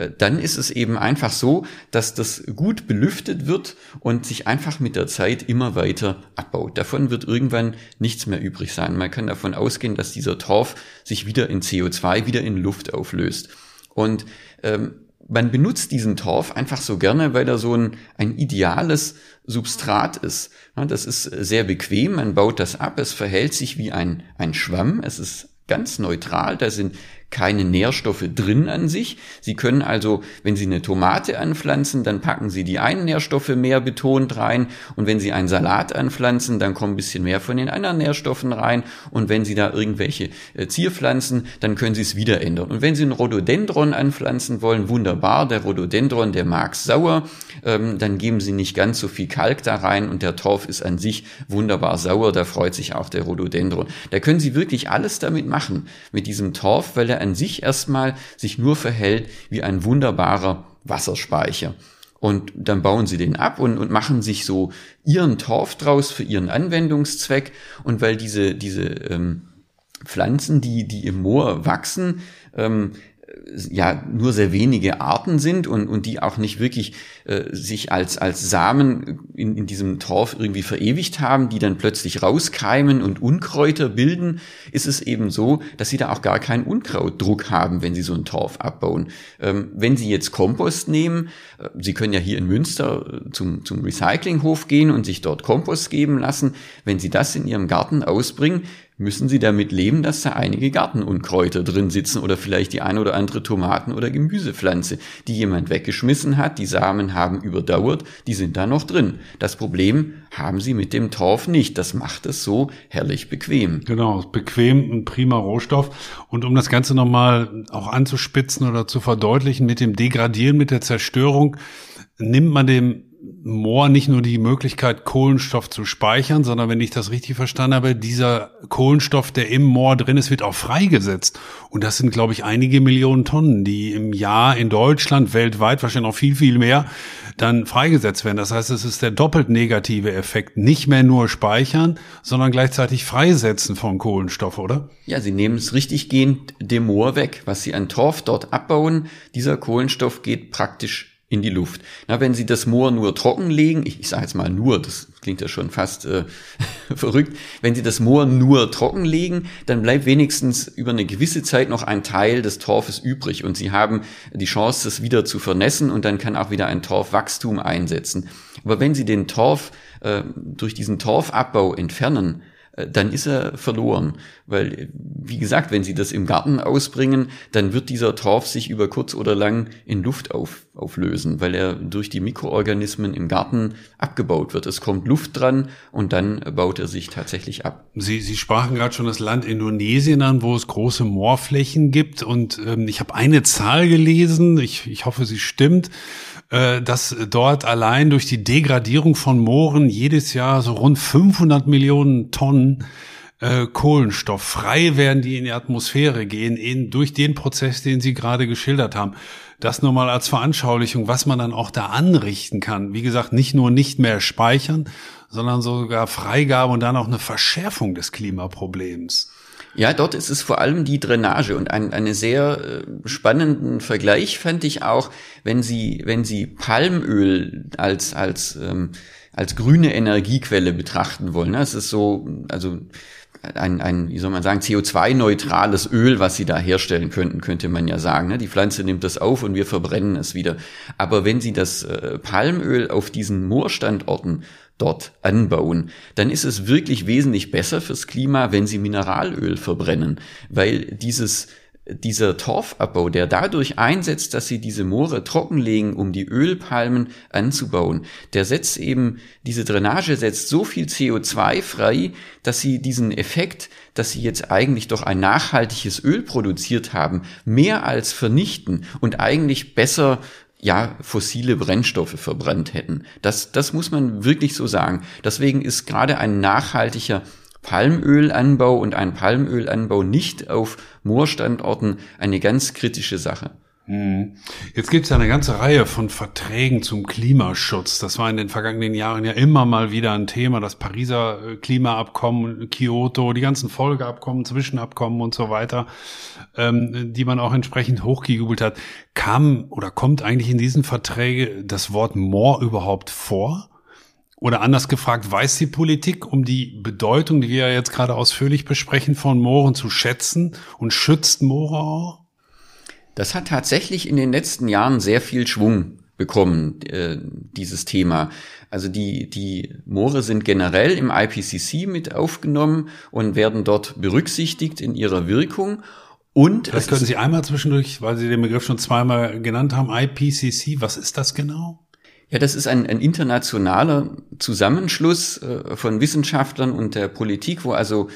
dann ist es eben einfach so, dass das gut belüftet wird und sich einfach mit der Zeit immer weiter abbaut. Davon wird irgendwann nichts mehr übrig sein. Man kann davon ausgehen, dass dieser Torf sich wieder in CO2, wieder in Luft auflöst. Und ähm, man benutzt diesen Torf einfach so gerne, weil er so ein, ein ideales Substrat ist. Das ist sehr bequem, man baut das ab, es verhält sich wie ein, ein Schwamm, es ist ganz neutral, da sind keine Nährstoffe drin an sich. Sie können also, wenn Sie eine Tomate anpflanzen, dann packen Sie die einen Nährstoffe mehr betont rein und wenn Sie einen Salat anpflanzen, dann kommen ein bisschen mehr von den anderen Nährstoffen rein und wenn Sie da irgendwelche äh, Zierpflanzen, dann können Sie es wieder ändern. Und wenn Sie einen Rhododendron anpflanzen wollen, wunderbar, der Rhododendron, der mag sauer, ähm, dann geben Sie nicht ganz so viel Kalk da rein und der Torf ist an sich wunderbar sauer, da freut sich auch der Rhododendron. Da können Sie wirklich alles damit machen, mit diesem Torf, weil er an sich erstmal sich nur verhält wie ein wunderbarer Wasserspeicher. Und dann bauen sie den ab und, und machen sich so ihren Torf draus für ihren Anwendungszweck. Und weil diese, diese ähm, Pflanzen, die, die im Moor wachsen, ähm, ja nur sehr wenige Arten sind und, und die auch nicht wirklich äh, sich als, als Samen in, in diesem Torf irgendwie verewigt haben, die dann plötzlich rauskeimen und Unkräuter bilden, ist es eben so, dass sie da auch gar keinen Unkrautdruck haben, wenn sie so einen Torf abbauen. Ähm, wenn sie jetzt Kompost nehmen, äh, sie können ja hier in Münster äh, zum, zum Recyclinghof gehen und sich dort Kompost geben lassen, wenn sie das in ihrem Garten ausbringen, müssen Sie damit leben, dass da einige Gartenunkräuter drin sitzen oder vielleicht die eine oder andere Tomaten- oder Gemüsepflanze, die jemand weggeschmissen hat, die Samen haben überdauert, die sind da noch drin. Das Problem haben Sie mit dem Torf nicht. Das macht es so herrlich bequem. Genau, bequem, ein prima Rohstoff. Und um das Ganze nochmal auch anzuspitzen oder zu verdeutlichen, mit dem Degradieren, mit der Zerstörung, nimmt man dem Moor nicht nur die Möglichkeit, Kohlenstoff zu speichern, sondern wenn ich das richtig verstanden habe, dieser Kohlenstoff, der im Moor drin ist, wird auch freigesetzt. Und das sind, glaube ich, einige Millionen Tonnen, die im Jahr in Deutschland, weltweit, wahrscheinlich noch viel, viel mehr, dann freigesetzt werden. Das heißt, es ist der doppelt negative Effekt. Nicht mehr nur speichern, sondern gleichzeitig freisetzen von Kohlenstoff, oder? Ja, Sie nehmen es richtig gehend dem Moor weg. Was Sie an Torf dort abbauen, dieser Kohlenstoff geht praktisch in die Luft. Na, wenn Sie das Moor nur trocken legen, ich, ich sage jetzt mal nur, das klingt ja schon fast äh, *laughs* verrückt, wenn Sie das Moor nur trocken legen, dann bleibt wenigstens über eine gewisse Zeit noch ein Teil des Torfes übrig und Sie haben die Chance, das wieder zu vernässen und dann kann auch wieder ein Torfwachstum einsetzen. Aber wenn Sie den Torf äh, durch diesen Torfabbau entfernen, dann ist er verloren. Weil, wie gesagt, wenn Sie das im Garten ausbringen, dann wird dieser Torf sich über kurz oder lang in Luft auf, auflösen, weil er durch die Mikroorganismen im Garten abgebaut wird. Es kommt Luft dran und dann baut er sich tatsächlich ab. Sie, Sie sprachen gerade schon das Land Indonesien an, wo es große Moorflächen gibt. Und ähm, ich habe eine Zahl gelesen, ich, ich hoffe, sie stimmt äh, dass dort allein durch die Degradierung von Mooren jedes Jahr so rund 500 Millionen Tonnen äh, Kohlenstoff frei werden, die in die Atmosphäre gehen, in, durch den Prozess, den Sie gerade geschildert haben. Das nur mal als Veranschaulichung, was man dann auch da anrichten kann. Wie gesagt, nicht nur nicht mehr speichern, sondern sogar Freigabe und dann auch eine Verschärfung des Klimaproblems. Ja, dort ist es vor allem die Drainage und ein, einen sehr äh, spannenden Vergleich fand ich auch, wenn Sie, wenn Sie Palmöl als, als, ähm, als grüne Energiequelle betrachten wollen. Das ist so, also ein, ein, wie soll man sagen, CO2-neutrales Öl, was sie da herstellen könnten, könnte man ja sagen. Ne? Die Pflanze nimmt das auf und wir verbrennen es wieder. Aber wenn sie das äh, Palmöl auf diesen Moorstandorten dort anbauen, dann ist es wirklich wesentlich besser fürs Klima, wenn sie Mineralöl verbrennen, weil dieses dieser Torfabbau, der dadurch einsetzt, dass sie diese Moore trockenlegen, um die Ölpalmen anzubauen, der setzt eben, diese Drainage setzt so viel CO2 frei, dass sie diesen Effekt, dass sie jetzt eigentlich doch ein nachhaltiges Öl produziert haben, mehr als vernichten und eigentlich besser ja, fossile Brennstoffe verbrannt hätten. Das, das muss man wirklich so sagen. Deswegen ist gerade ein nachhaltiger Palmölanbau und ein Palmölanbau nicht auf Moorstandorten eine ganz kritische Sache. Hm. Jetzt gibt es ja eine ganze Reihe von Verträgen zum Klimaschutz. Das war in den vergangenen Jahren ja immer mal wieder ein Thema. Das Pariser äh, Klimaabkommen, Kyoto, die ganzen Folgeabkommen, Zwischenabkommen und so weiter, ähm, die man auch entsprechend hochgejubelt hat. Kam oder kommt eigentlich in diesen Verträgen das Wort Moor überhaupt vor? Oder anders gefragt, weiß die Politik um die Bedeutung, die wir ja jetzt gerade ausführlich besprechen, von Mooren zu schätzen und schützt Moore auch? Das hat tatsächlich in den letzten Jahren sehr viel Schwung bekommen, äh, dieses Thema. Also die, die Moore sind generell im IPCC mit aufgenommen und werden dort berücksichtigt in ihrer Wirkung. Und Vielleicht können Sie einmal zwischendurch, weil Sie den Begriff schon zweimal genannt haben, IPCC, was ist das genau? Ja, das ist ein, ein internationaler Zusammenschluss äh, von Wissenschaftlern und der Politik, wo also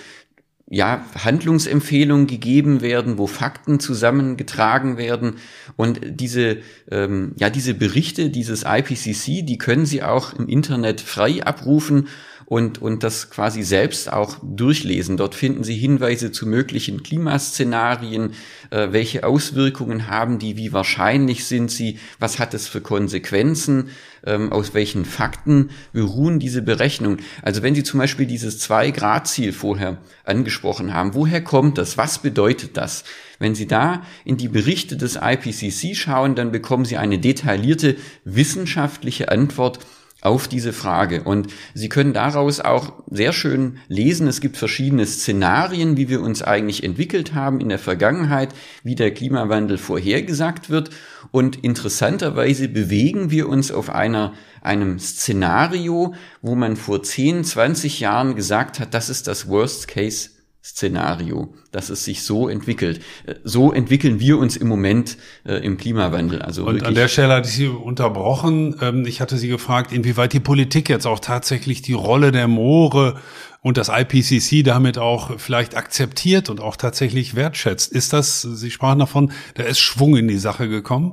ja, Handlungsempfehlungen gegeben werden, wo Fakten zusammengetragen werden. Und diese, ähm, ja, diese Berichte dieses IPCC, die können Sie auch im Internet frei abrufen und, und das quasi selbst auch durchlesen. Dort finden Sie Hinweise zu möglichen Klimaszenarien, äh, welche Auswirkungen haben die, wie wahrscheinlich sind sie, was hat es für Konsequenzen, ähm, aus welchen Fakten beruhen diese Berechnungen. Also wenn Sie zum Beispiel dieses Zwei-Grad-Ziel vorher angesprochen haben, woher kommt das? Was bedeutet das? Wenn Sie da in die Berichte des IPCC schauen, dann bekommen Sie eine detaillierte wissenschaftliche Antwort auf diese Frage. Und Sie können daraus auch sehr schön lesen, es gibt verschiedene Szenarien, wie wir uns eigentlich entwickelt haben in der Vergangenheit, wie der Klimawandel vorhergesagt wird. Und interessanterweise bewegen wir uns auf einer, einem Szenario, wo man vor 10, 20 Jahren gesagt hat, das ist das Worst Case Szenario, dass es sich so entwickelt. Äh, so entwickeln wir uns im Moment äh, im Klimawandel. Also und an der Stelle hatte ich Sie unterbrochen. Ähm, ich hatte Sie gefragt, inwieweit die Politik jetzt auch tatsächlich die Rolle der Moore und das IPCC damit auch vielleicht akzeptiert und auch tatsächlich wertschätzt. Ist das, Sie sprachen davon, da ist Schwung in die Sache gekommen?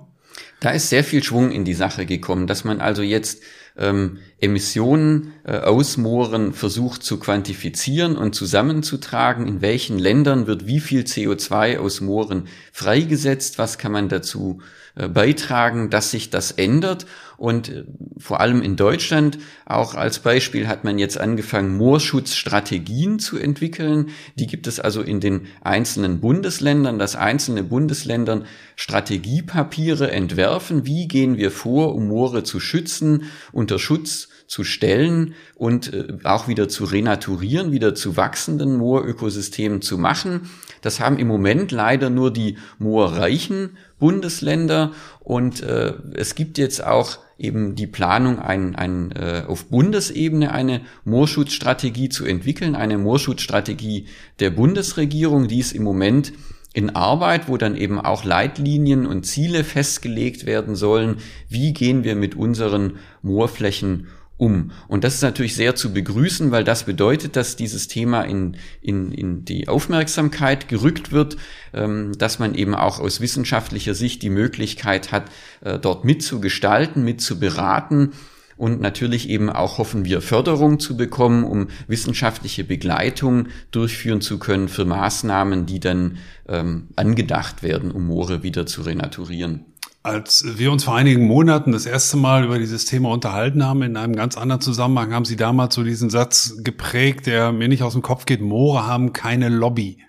Da ist sehr viel Schwung in die Sache gekommen, dass man also jetzt ähm, Emissionen äh, aus Mooren versucht zu quantifizieren und zusammenzutragen, in welchen Ländern wird wie viel CO2 aus Mooren freigesetzt, was kann man dazu äh, beitragen, dass sich das ändert. Und äh, vor allem in Deutschland, auch als Beispiel, hat man jetzt angefangen, Moorschutzstrategien zu entwickeln. Die gibt es also in den einzelnen Bundesländern, dass einzelne Bundesländern Strategiepapiere entwerfen. Wie gehen wir vor, um Moore zu schützen, unter Schutz zu stellen und äh, auch wieder zu renaturieren, wieder zu wachsenden Moorökosystemen zu machen. Das haben im Moment leider nur die moorreichen Bundesländer und äh, es gibt jetzt auch eben die Planung, ein, ein, äh, auf Bundesebene eine Moorschutzstrategie zu entwickeln, eine Moorschutzstrategie der Bundesregierung, die ist im Moment in Arbeit, wo dann eben auch Leitlinien und Ziele festgelegt werden sollen. Wie gehen wir mit unseren Moorflächen um. Und das ist natürlich sehr zu begrüßen, weil das bedeutet, dass dieses Thema in, in, in die Aufmerksamkeit gerückt wird, ähm, dass man eben auch aus wissenschaftlicher Sicht die Möglichkeit hat, äh, dort mitzugestalten, mitzuberaten und natürlich eben auch hoffen wir Förderung zu bekommen, um wissenschaftliche Begleitung durchführen zu können für Maßnahmen, die dann ähm, angedacht werden, um Moore wieder zu renaturieren. Als wir uns vor einigen Monaten das erste Mal über dieses Thema unterhalten haben, in einem ganz anderen Zusammenhang, haben Sie damals so diesen Satz geprägt, der mir nicht aus dem Kopf geht, Moore haben keine Lobby.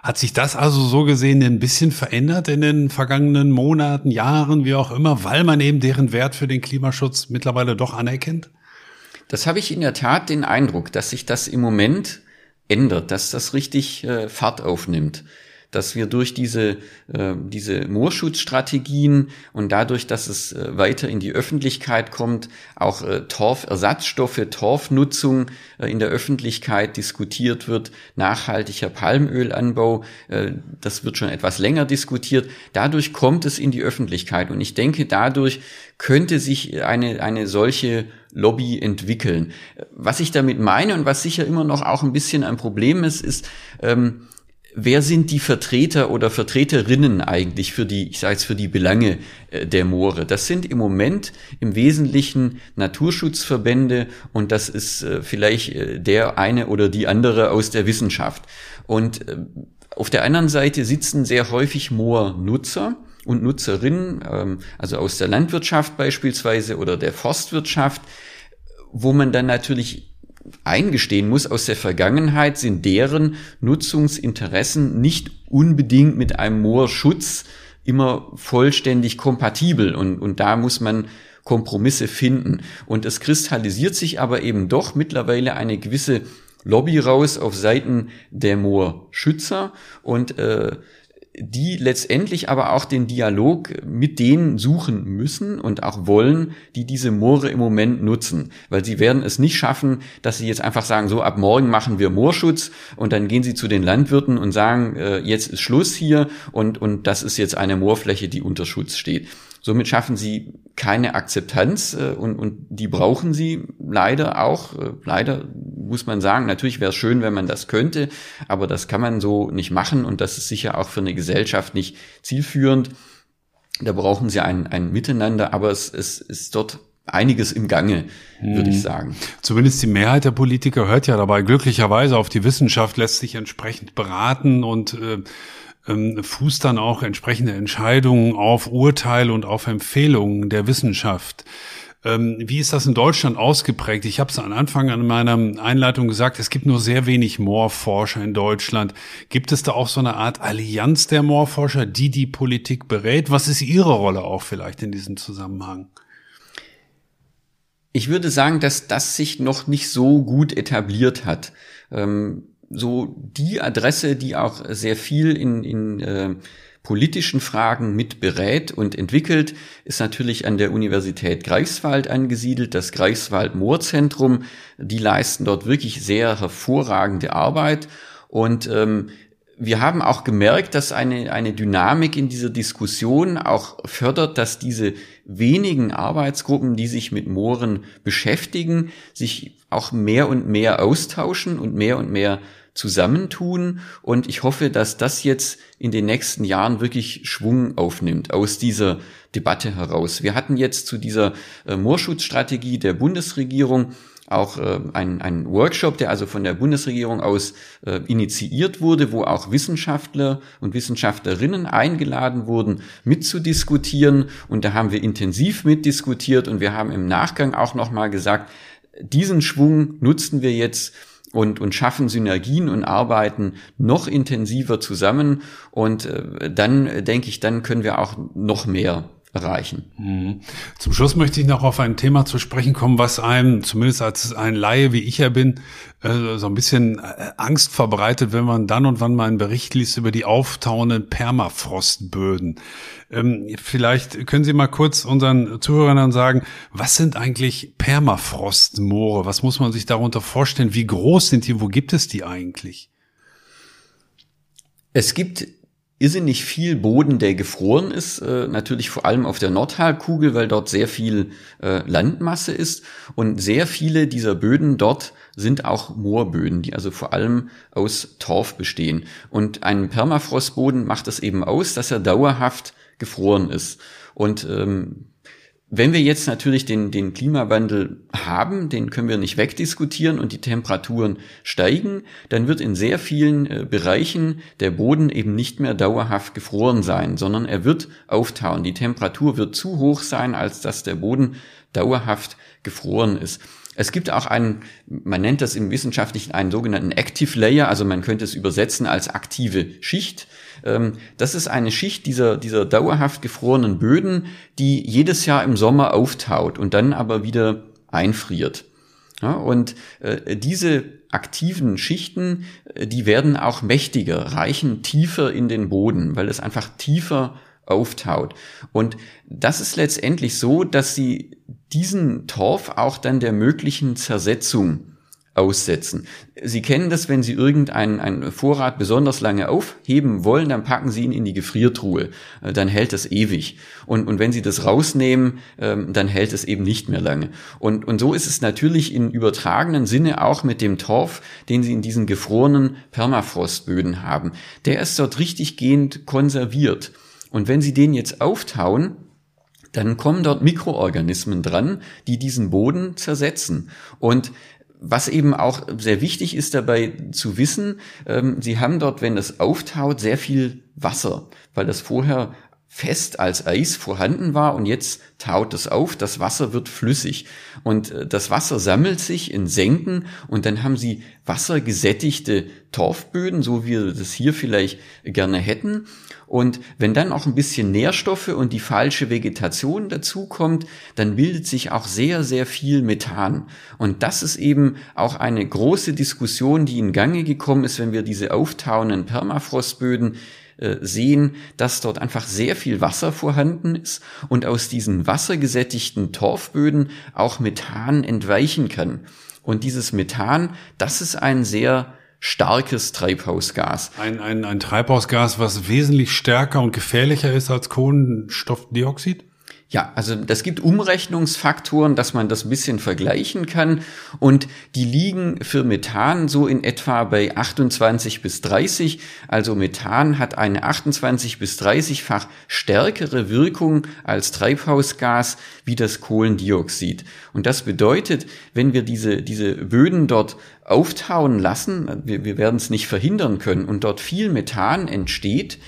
Hat sich das also so gesehen ein bisschen verändert in den vergangenen Monaten, Jahren, wie auch immer, weil man eben deren Wert für den Klimaschutz mittlerweile doch anerkennt? Das habe ich in der Tat den Eindruck, dass sich das im Moment ändert, dass das richtig äh, Fahrt aufnimmt dass wir durch diese, äh, diese Moorschutzstrategien und dadurch, dass es äh, weiter in die Öffentlichkeit kommt, auch äh, Torfersatzstoffe, Torfnutzung äh, in der Öffentlichkeit diskutiert wird, nachhaltiger Palmölanbau, äh, das wird schon etwas länger diskutiert. Dadurch kommt es in die Öffentlichkeit und ich denke, dadurch könnte sich eine, eine solche Lobby entwickeln. Was ich damit meine und was sicher immer noch auch ein bisschen ein Problem ist, ist, ähm, wer sind die Vertreter oder Vertreterinnen eigentlich für die, ich sage jetzt für die Belange äh, der Moore? Das sind im Moment im Wesentlichen Naturschutzverbände und das ist äh, vielleicht äh, der eine oder die andere aus der Wissenschaft. Und auf der anderen Seite sitzen sehr häufig Moornutzer und Nutzerinnen, ähm, also aus der Landwirtschaft beispielsweise oder der Forstwirtschaft, wo man dann natürlich eingestehen muss, aus der Vergangenheit sind deren Nutzungsinteressen nicht unbedingt mit einem Moorschutz immer vollständig kompatibel und, und da muss man Kompromisse finden. Und es kristallisiert sich aber eben doch mittlerweile eine gewisse Lobby raus auf Seiten der Moorschützer und äh, die letztendlich aber auch den Dialog mit denen suchen müssen und auch wollen, die diese Moore im Moment nutzen. Weil sie werden es nicht schaffen, dass sie jetzt einfach sagen, so ab morgen machen wir Moorschutz und dann gehen sie zu den Landwirten und sagen, äh, jetzt ist Schluss hier und, und das ist jetzt eine Moorfläche, die unter Schutz steht. Somit schaffen sie keine Akzeptanz äh, und, und die brauchen sie leider auch. Äh, leider muss man sagen, natürlich wäre es schön, wenn man das könnte, aber das kann man so nicht machen und das ist sicher auch für eine Gesellschaft nicht zielführend. Da brauchen sie ein, ein Miteinander, aber es, es ist dort einiges im Gange, würde ich mhm. sagen. Zumindest die Mehrheit der Politiker hört ja dabei glücklicherweise auf die Wissenschaft, lässt sich entsprechend beraten und äh, ähm, fußt dann auch entsprechende Entscheidungen auf Urteile und auf Empfehlungen der Wissenschaft. Ähm, wie ist das in Deutschland ausgeprägt? Ich habe es am Anfang an meiner Einleitung gesagt, es gibt nur sehr wenig Moorforscher in Deutschland. Gibt es da auch so eine Art Allianz der Moorforscher, die die Politik berät? Was ist Ihre Rolle auch vielleicht in diesem Zusammenhang? Ich würde sagen, dass das sich noch nicht so gut etabliert hat. Ähm, so die Adresse, die auch sehr viel in, in äh, politischen Fragen mit berät und entwickelt, ist natürlich an der Universität Greifswald angesiedelt, das Greifswald Moorzentrum. Die leisten dort wirklich sehr hervorragende Arbeit und ähm, wir haben auch gemerkt, dass eine, eine Dynamik in dieser Diskussion auch fördert, dass diese wenigen Arbeitsgruppen, die sich mit Mooren beschäftigen, sich auch mehr und mehr austauschen und mehr und mehr zusammentun. Und ich hoffe, dass das jetzt in den nächsten Jahren wirklich Schwung aufnimmt aus dieser Debatte heraus. Wir hatten jetzt zu dieser äh, Moorschutzstrategie der Bundesregierung auch äh, ein, Workshop, der also von der Bundesregierung aus äh, initiiert wurde, wo auch Wissenschaftler und Wissenschaftlerinnen eingeladen wurden, mitzudiskutieren. Und da haben wir intensiv mitdiskutiert und wir haben im Nachgang auch nochmal gesagt, diesen Schwung nutzen wir jetzt und, und schaffen Synergien und arbeiten noch intensiver zusammen. Und äh, dann denke ich, dann können wir auch noch mehr erreichen. Mhm. Zum Schluss möchte ich noch auf ein Thema zu sprechen kommen, was einem, zumindest als ein Laie, wie ich ja bin, äh, so ein bisschen äh, Angst verbreitet, wenn man dann und wann mal einen Bericht liest über die auftauenden Permafrostböden. Ähm, vielleicht können Sie mal kurz unseren Zuhörern sagen, was sind eigentlich Permafrostmoore? Was muss man sich darunter vorstellen? Wie groß sind die? Wo gibt es die eigentlich? Es gibt irrsinnig viel Boden, der gefroren ist, äh, natürlich vor allem auf der Nordhalbkugel, weil dort sehr viel äh, Landmasse ist und sehr viele dieser Böden dort sind auch Moorböden, die also vor allem aus Torf bestehen. Und ein Permafrostboden macht es eben aus, dass er dauerhaft gefroren ist. Und ähm, wenn wir jetzt natürlich den, den Klimawandel haben, den können wir nicht wegdiskutieren und die Temperaturen steigen, dann wird in sehr vielen äh, Bereichen der Boden eben nicht mehr dauerhaft gefroren sein, sondern er wird auftauen. Die Temperatur wird zu hoch sein, als dass der Boden dauerhaft gefroren ist. Es gibt auch einen, man nennt das im Wissenschaftlichen einen sogenannten Active Layer, also man könnte es übersetzen als aktive Schicht. Ähm, das ist eine Schicht dieser, dieser dauerhaft gefrorenen Böden, die jedes Jahr im Sommer auftaut und dann aber wieder einfriert. Und äh, diese aktiven Schichten, äh, die werden auch mächtiger, reichen tiefer in den Boden, weil es einfach tiefer auftaut. Und das ist letztendlich so, dass sie diesen Torf auch dann der möglichen Zersetzung aussetzen. Sie kennen das, wenn Sie irgendeinen Vorrat besonders lange aufheben wollen, dann packen Sie ihn in die Gefriertruhe. Äh, dann hält das ewig. Und, und wenn Sie das rausnehmen, ähm, dann hält es eben nicht mehr lange. Und, und so ist es natürlich in übertragenen Sinne auch mit dem Torf, den Sie in diesen gefrorenen Permafrostböden haben. Der ist dort richtig gehend konserviert. Und wenn Sie den jetzt auftauen, dann kommen dort Mikroorganismen dran, die diesen Boden zersetzen. Und was eben auch sehr wichtig ist dabei zu wissen, ähm, sie haben dort, wenn es auftaut, sehr viel Wasser, weil das vorher fest als Eis vorhanden war und jetzt taut es auf, das Wasser wird flüssig und äh, das Wasser sammelt sich in Senken und dann haben sie wassergesättigte Torfböden, so wie wir das hier vielleicht gerne hätten und wenn dann auch ein bisschen Nährstoffe und die falsche Vegetation dazukommt, dann bildet sich auch sehr, sehr viel Methan. Und das ist eben auch eine große Diskussion, die in Gange gekommen ist, wenn wir diese auftauenden Permafrostböden äh, sehen, dass dort einfach sehr viel Wasser vorhanden ist und aus diesen wassergesättigten Torfböden auch Methan entweichen kann. Und dieses Methan, das ist ein sehr starkes Treibhausgas. Ein, ein, ein Treibhausgas, was wesentlich stärker und gefährlicher ist als Kohlenstoffdioxid? Ja, also das gibt Umrechnungsfaktoren, dass man das ein bisschen vergleichen kann. Und die liegen für Methan so in etwa bei 28 bis 30. Also Methan hat eine 28 bis 30-fach stärkere Wirkung als Treibhausgas wie das Kohlendioxid. Und das bedeutet, wenn wir diese, diese Böden dort auftauen lassen, wir, wir werden es nicht verhindern können und dort viel Methan entsteht,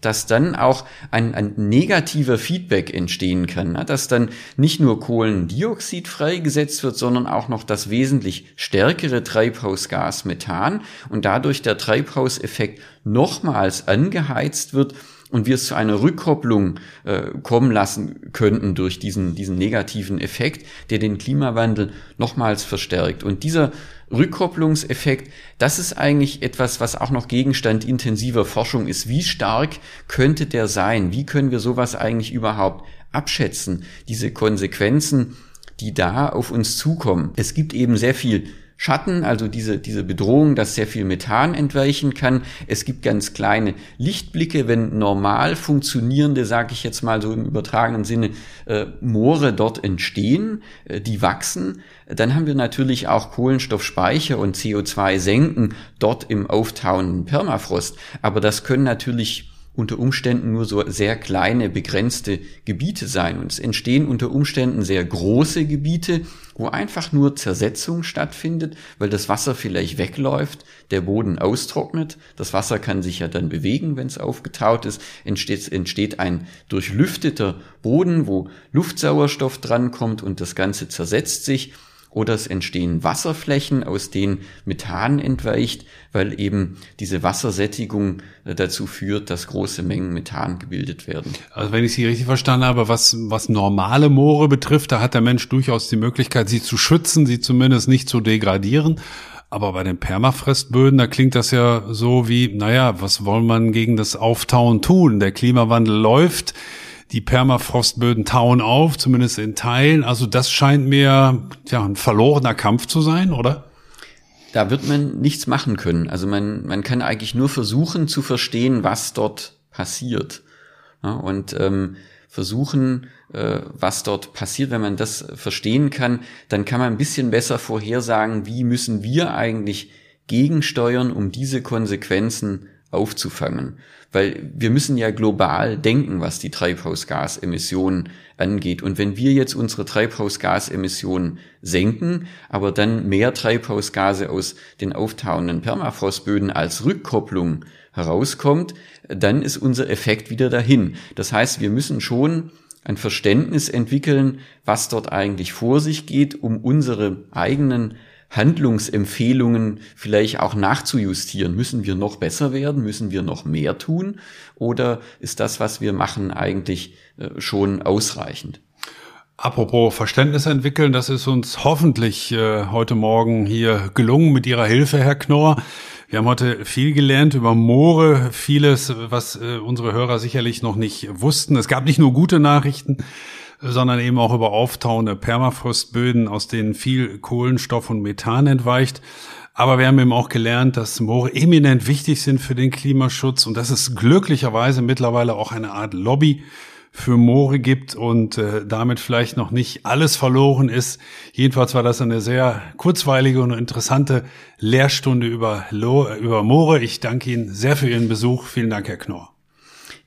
dass dann auch ein, ein negativer Feedback entstehen kann, ne? dass dann nicht nur Kohlendioxid freigesetzt wird, sondern auch noch das wesentlich stärkere Treibhausgas Methan und dadurch der Treibhauseffekt nochmals angeheizt wird und wir es zu einer Rückkopplung äh, kommen lassen könnten durch diesen, diesen negativen Effekt, der den Klimawandel nochmals verstärkt. Und dieser Rückkopplungseffekt, das ist eigentlich etwas, was auch noch Gegenstand intensiver Forschung ist. Wie stark könnte der sein? Wie können wir sowas eigentlich überhaupt abschätzen? Diese Konsequenzen, die da auf uns zukommen. Es gibt eben sehr viel Schatten, also diese, diese Bedrohung, dass sehr viel Methan entweichen kann. Es gibt ganz kleine Lichtblicke, wenn normal funktionierende, sage ich jetzt mal so im übertragenen Sinne, äh, Moore dort entstehen, äh, die wachsen, dann haben wir natürlich auch Kohlenstoffspeicher und CO2 senken dort im auftauenden Permafrost. Aber das können natürlich unter Umständen nur so sehr kleine, begrenzte Gebiete sein. Und es entstehen unter Umständen sehr große Gebiete, wo einfach nur Zersetzung stattfindet, weil das Wasser vielleicht wegläuft, der Boden austrocknet, das Wasser kann sich ja dann bewegen, wenn es aufgetaut ist, entsteht, entsteht ein durchlüfteter Boden, wo Luftsauerstoff drankommt und das Ganze zersetzt sich oder es entstehen Wasserflächen, aus denen Methan entweicht, weil eben diese Wassersättigung äh, dazu führt, dass große Mengen Methan gebildet werden. Also wenn ich Sie richtig verstanden habe, was, was normale Moore betrifft, da hat der Mensch durchaus die Möglichkeit, sie zu schützen, sie zumindest nicht zu degradieren. Aber bei den Permafrostböden, da klingt das ja so wie, naja, was soll man gegen das Auftauen tun? Der Klimawandel läuft die Permafrostböden tauen auf, zumindest in Teilen. Also das scheint mir ja ein verlorener Kampf zu sein, oder? Da wird man nichts machen können. Also man, man kann eigentlich nur versuchen zu verstehen, was dort passiert. Ja, und ähm, versuchen, äh, was dort passiert. Wenn man das verstehen kann, dann kann man ein bisschen besser vorhersagen, wie müssen wir eigentlich gegensteuern, um diese Konsequenzen aufzufangen. Weil wir müssen ja global denken, was die Treibhausgasemissionen angeht. Und wenn wir jetzt unsere Treibhausgasemissionen senken, aber dann mehr Treibhausgase aus den auftauenden Permafrostböden als Rückkopplung herauskommt, dann ist unser Effekt wieder dahin. Das heißt, wir müssen schon ein Verständnis entwickeln, was dort eigentlich vor sich geht, um unsere eigenen Handlungsempfehlungen vielleicht auch nachzujustieren. Müssen wir noch besser werden? Müssen wir noch mehr tun? Oder ist das, was wir machen, eigentlich äh, schon ausreichend? Apropos Verständnis entwickeln, das ist uns hoffentlich äh, heute Morgen hier gelungen mit Ihrer Hilfe, Herr Knorr. Wir haben heute viel gelernt über Moore, vieles, was äh, unsere Hörer sicherlich noch nicht wussten. Es gab nicht nur gute Nachrichten, sondern eben auch über auftauende Permafrostböden, aus denen viel Kohlenstoff und Methan entweicht. Aber wir haben eben auch gelernt, dass Moore eminent wichtig sind für den Klimaschutz und dass es glücklicherweise mittlerweile auch eine Art Lobby für Moore gibt und äh, damit vielleicht noch nicht alles verloren ist. Jedenfalls war das eine sehr kurzweilige und interessante Lehrstunde über, Lo über Moore. Ich danke Ihnen sehr für Ihren Besuch. Vielen Dank, Herr Knorr.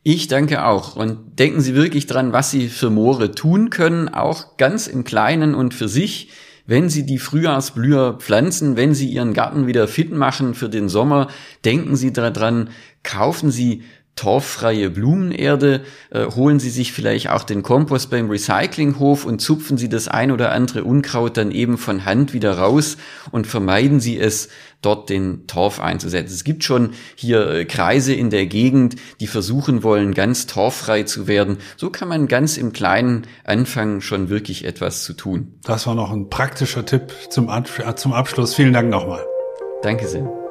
Ich danke auch. Und denken Sie wirklich dran, was Sie für Moore tun können, auch ganz im Kleinen und für sich. Wenn Sie die Frühjahrsblüher pflanzen, wenn Sie Ihren Garten wieder fit machen für den Sommer, denken Sie daran, kaufen Sie torffreie Blumenerde, äh, holen Sie sich vielleicht auch den Kompost beim Recyclinghof und zupfen Sie das ein oder andere Unkraut dann eben von Hand wieder raus und vermeiden Sie es, dort den Torf einzusetzen. Es gibt schon hier äh, Kreise in der Gegend, die versuchen wollen, ganz torffrei zu werden. So kann man ganz im Kleinen anfangen, schon wirklich etwas zu tun. Das war noch ein praktischer Tipp zum, zum Abschluss. Vielen Dank nochmal. Danke sehr.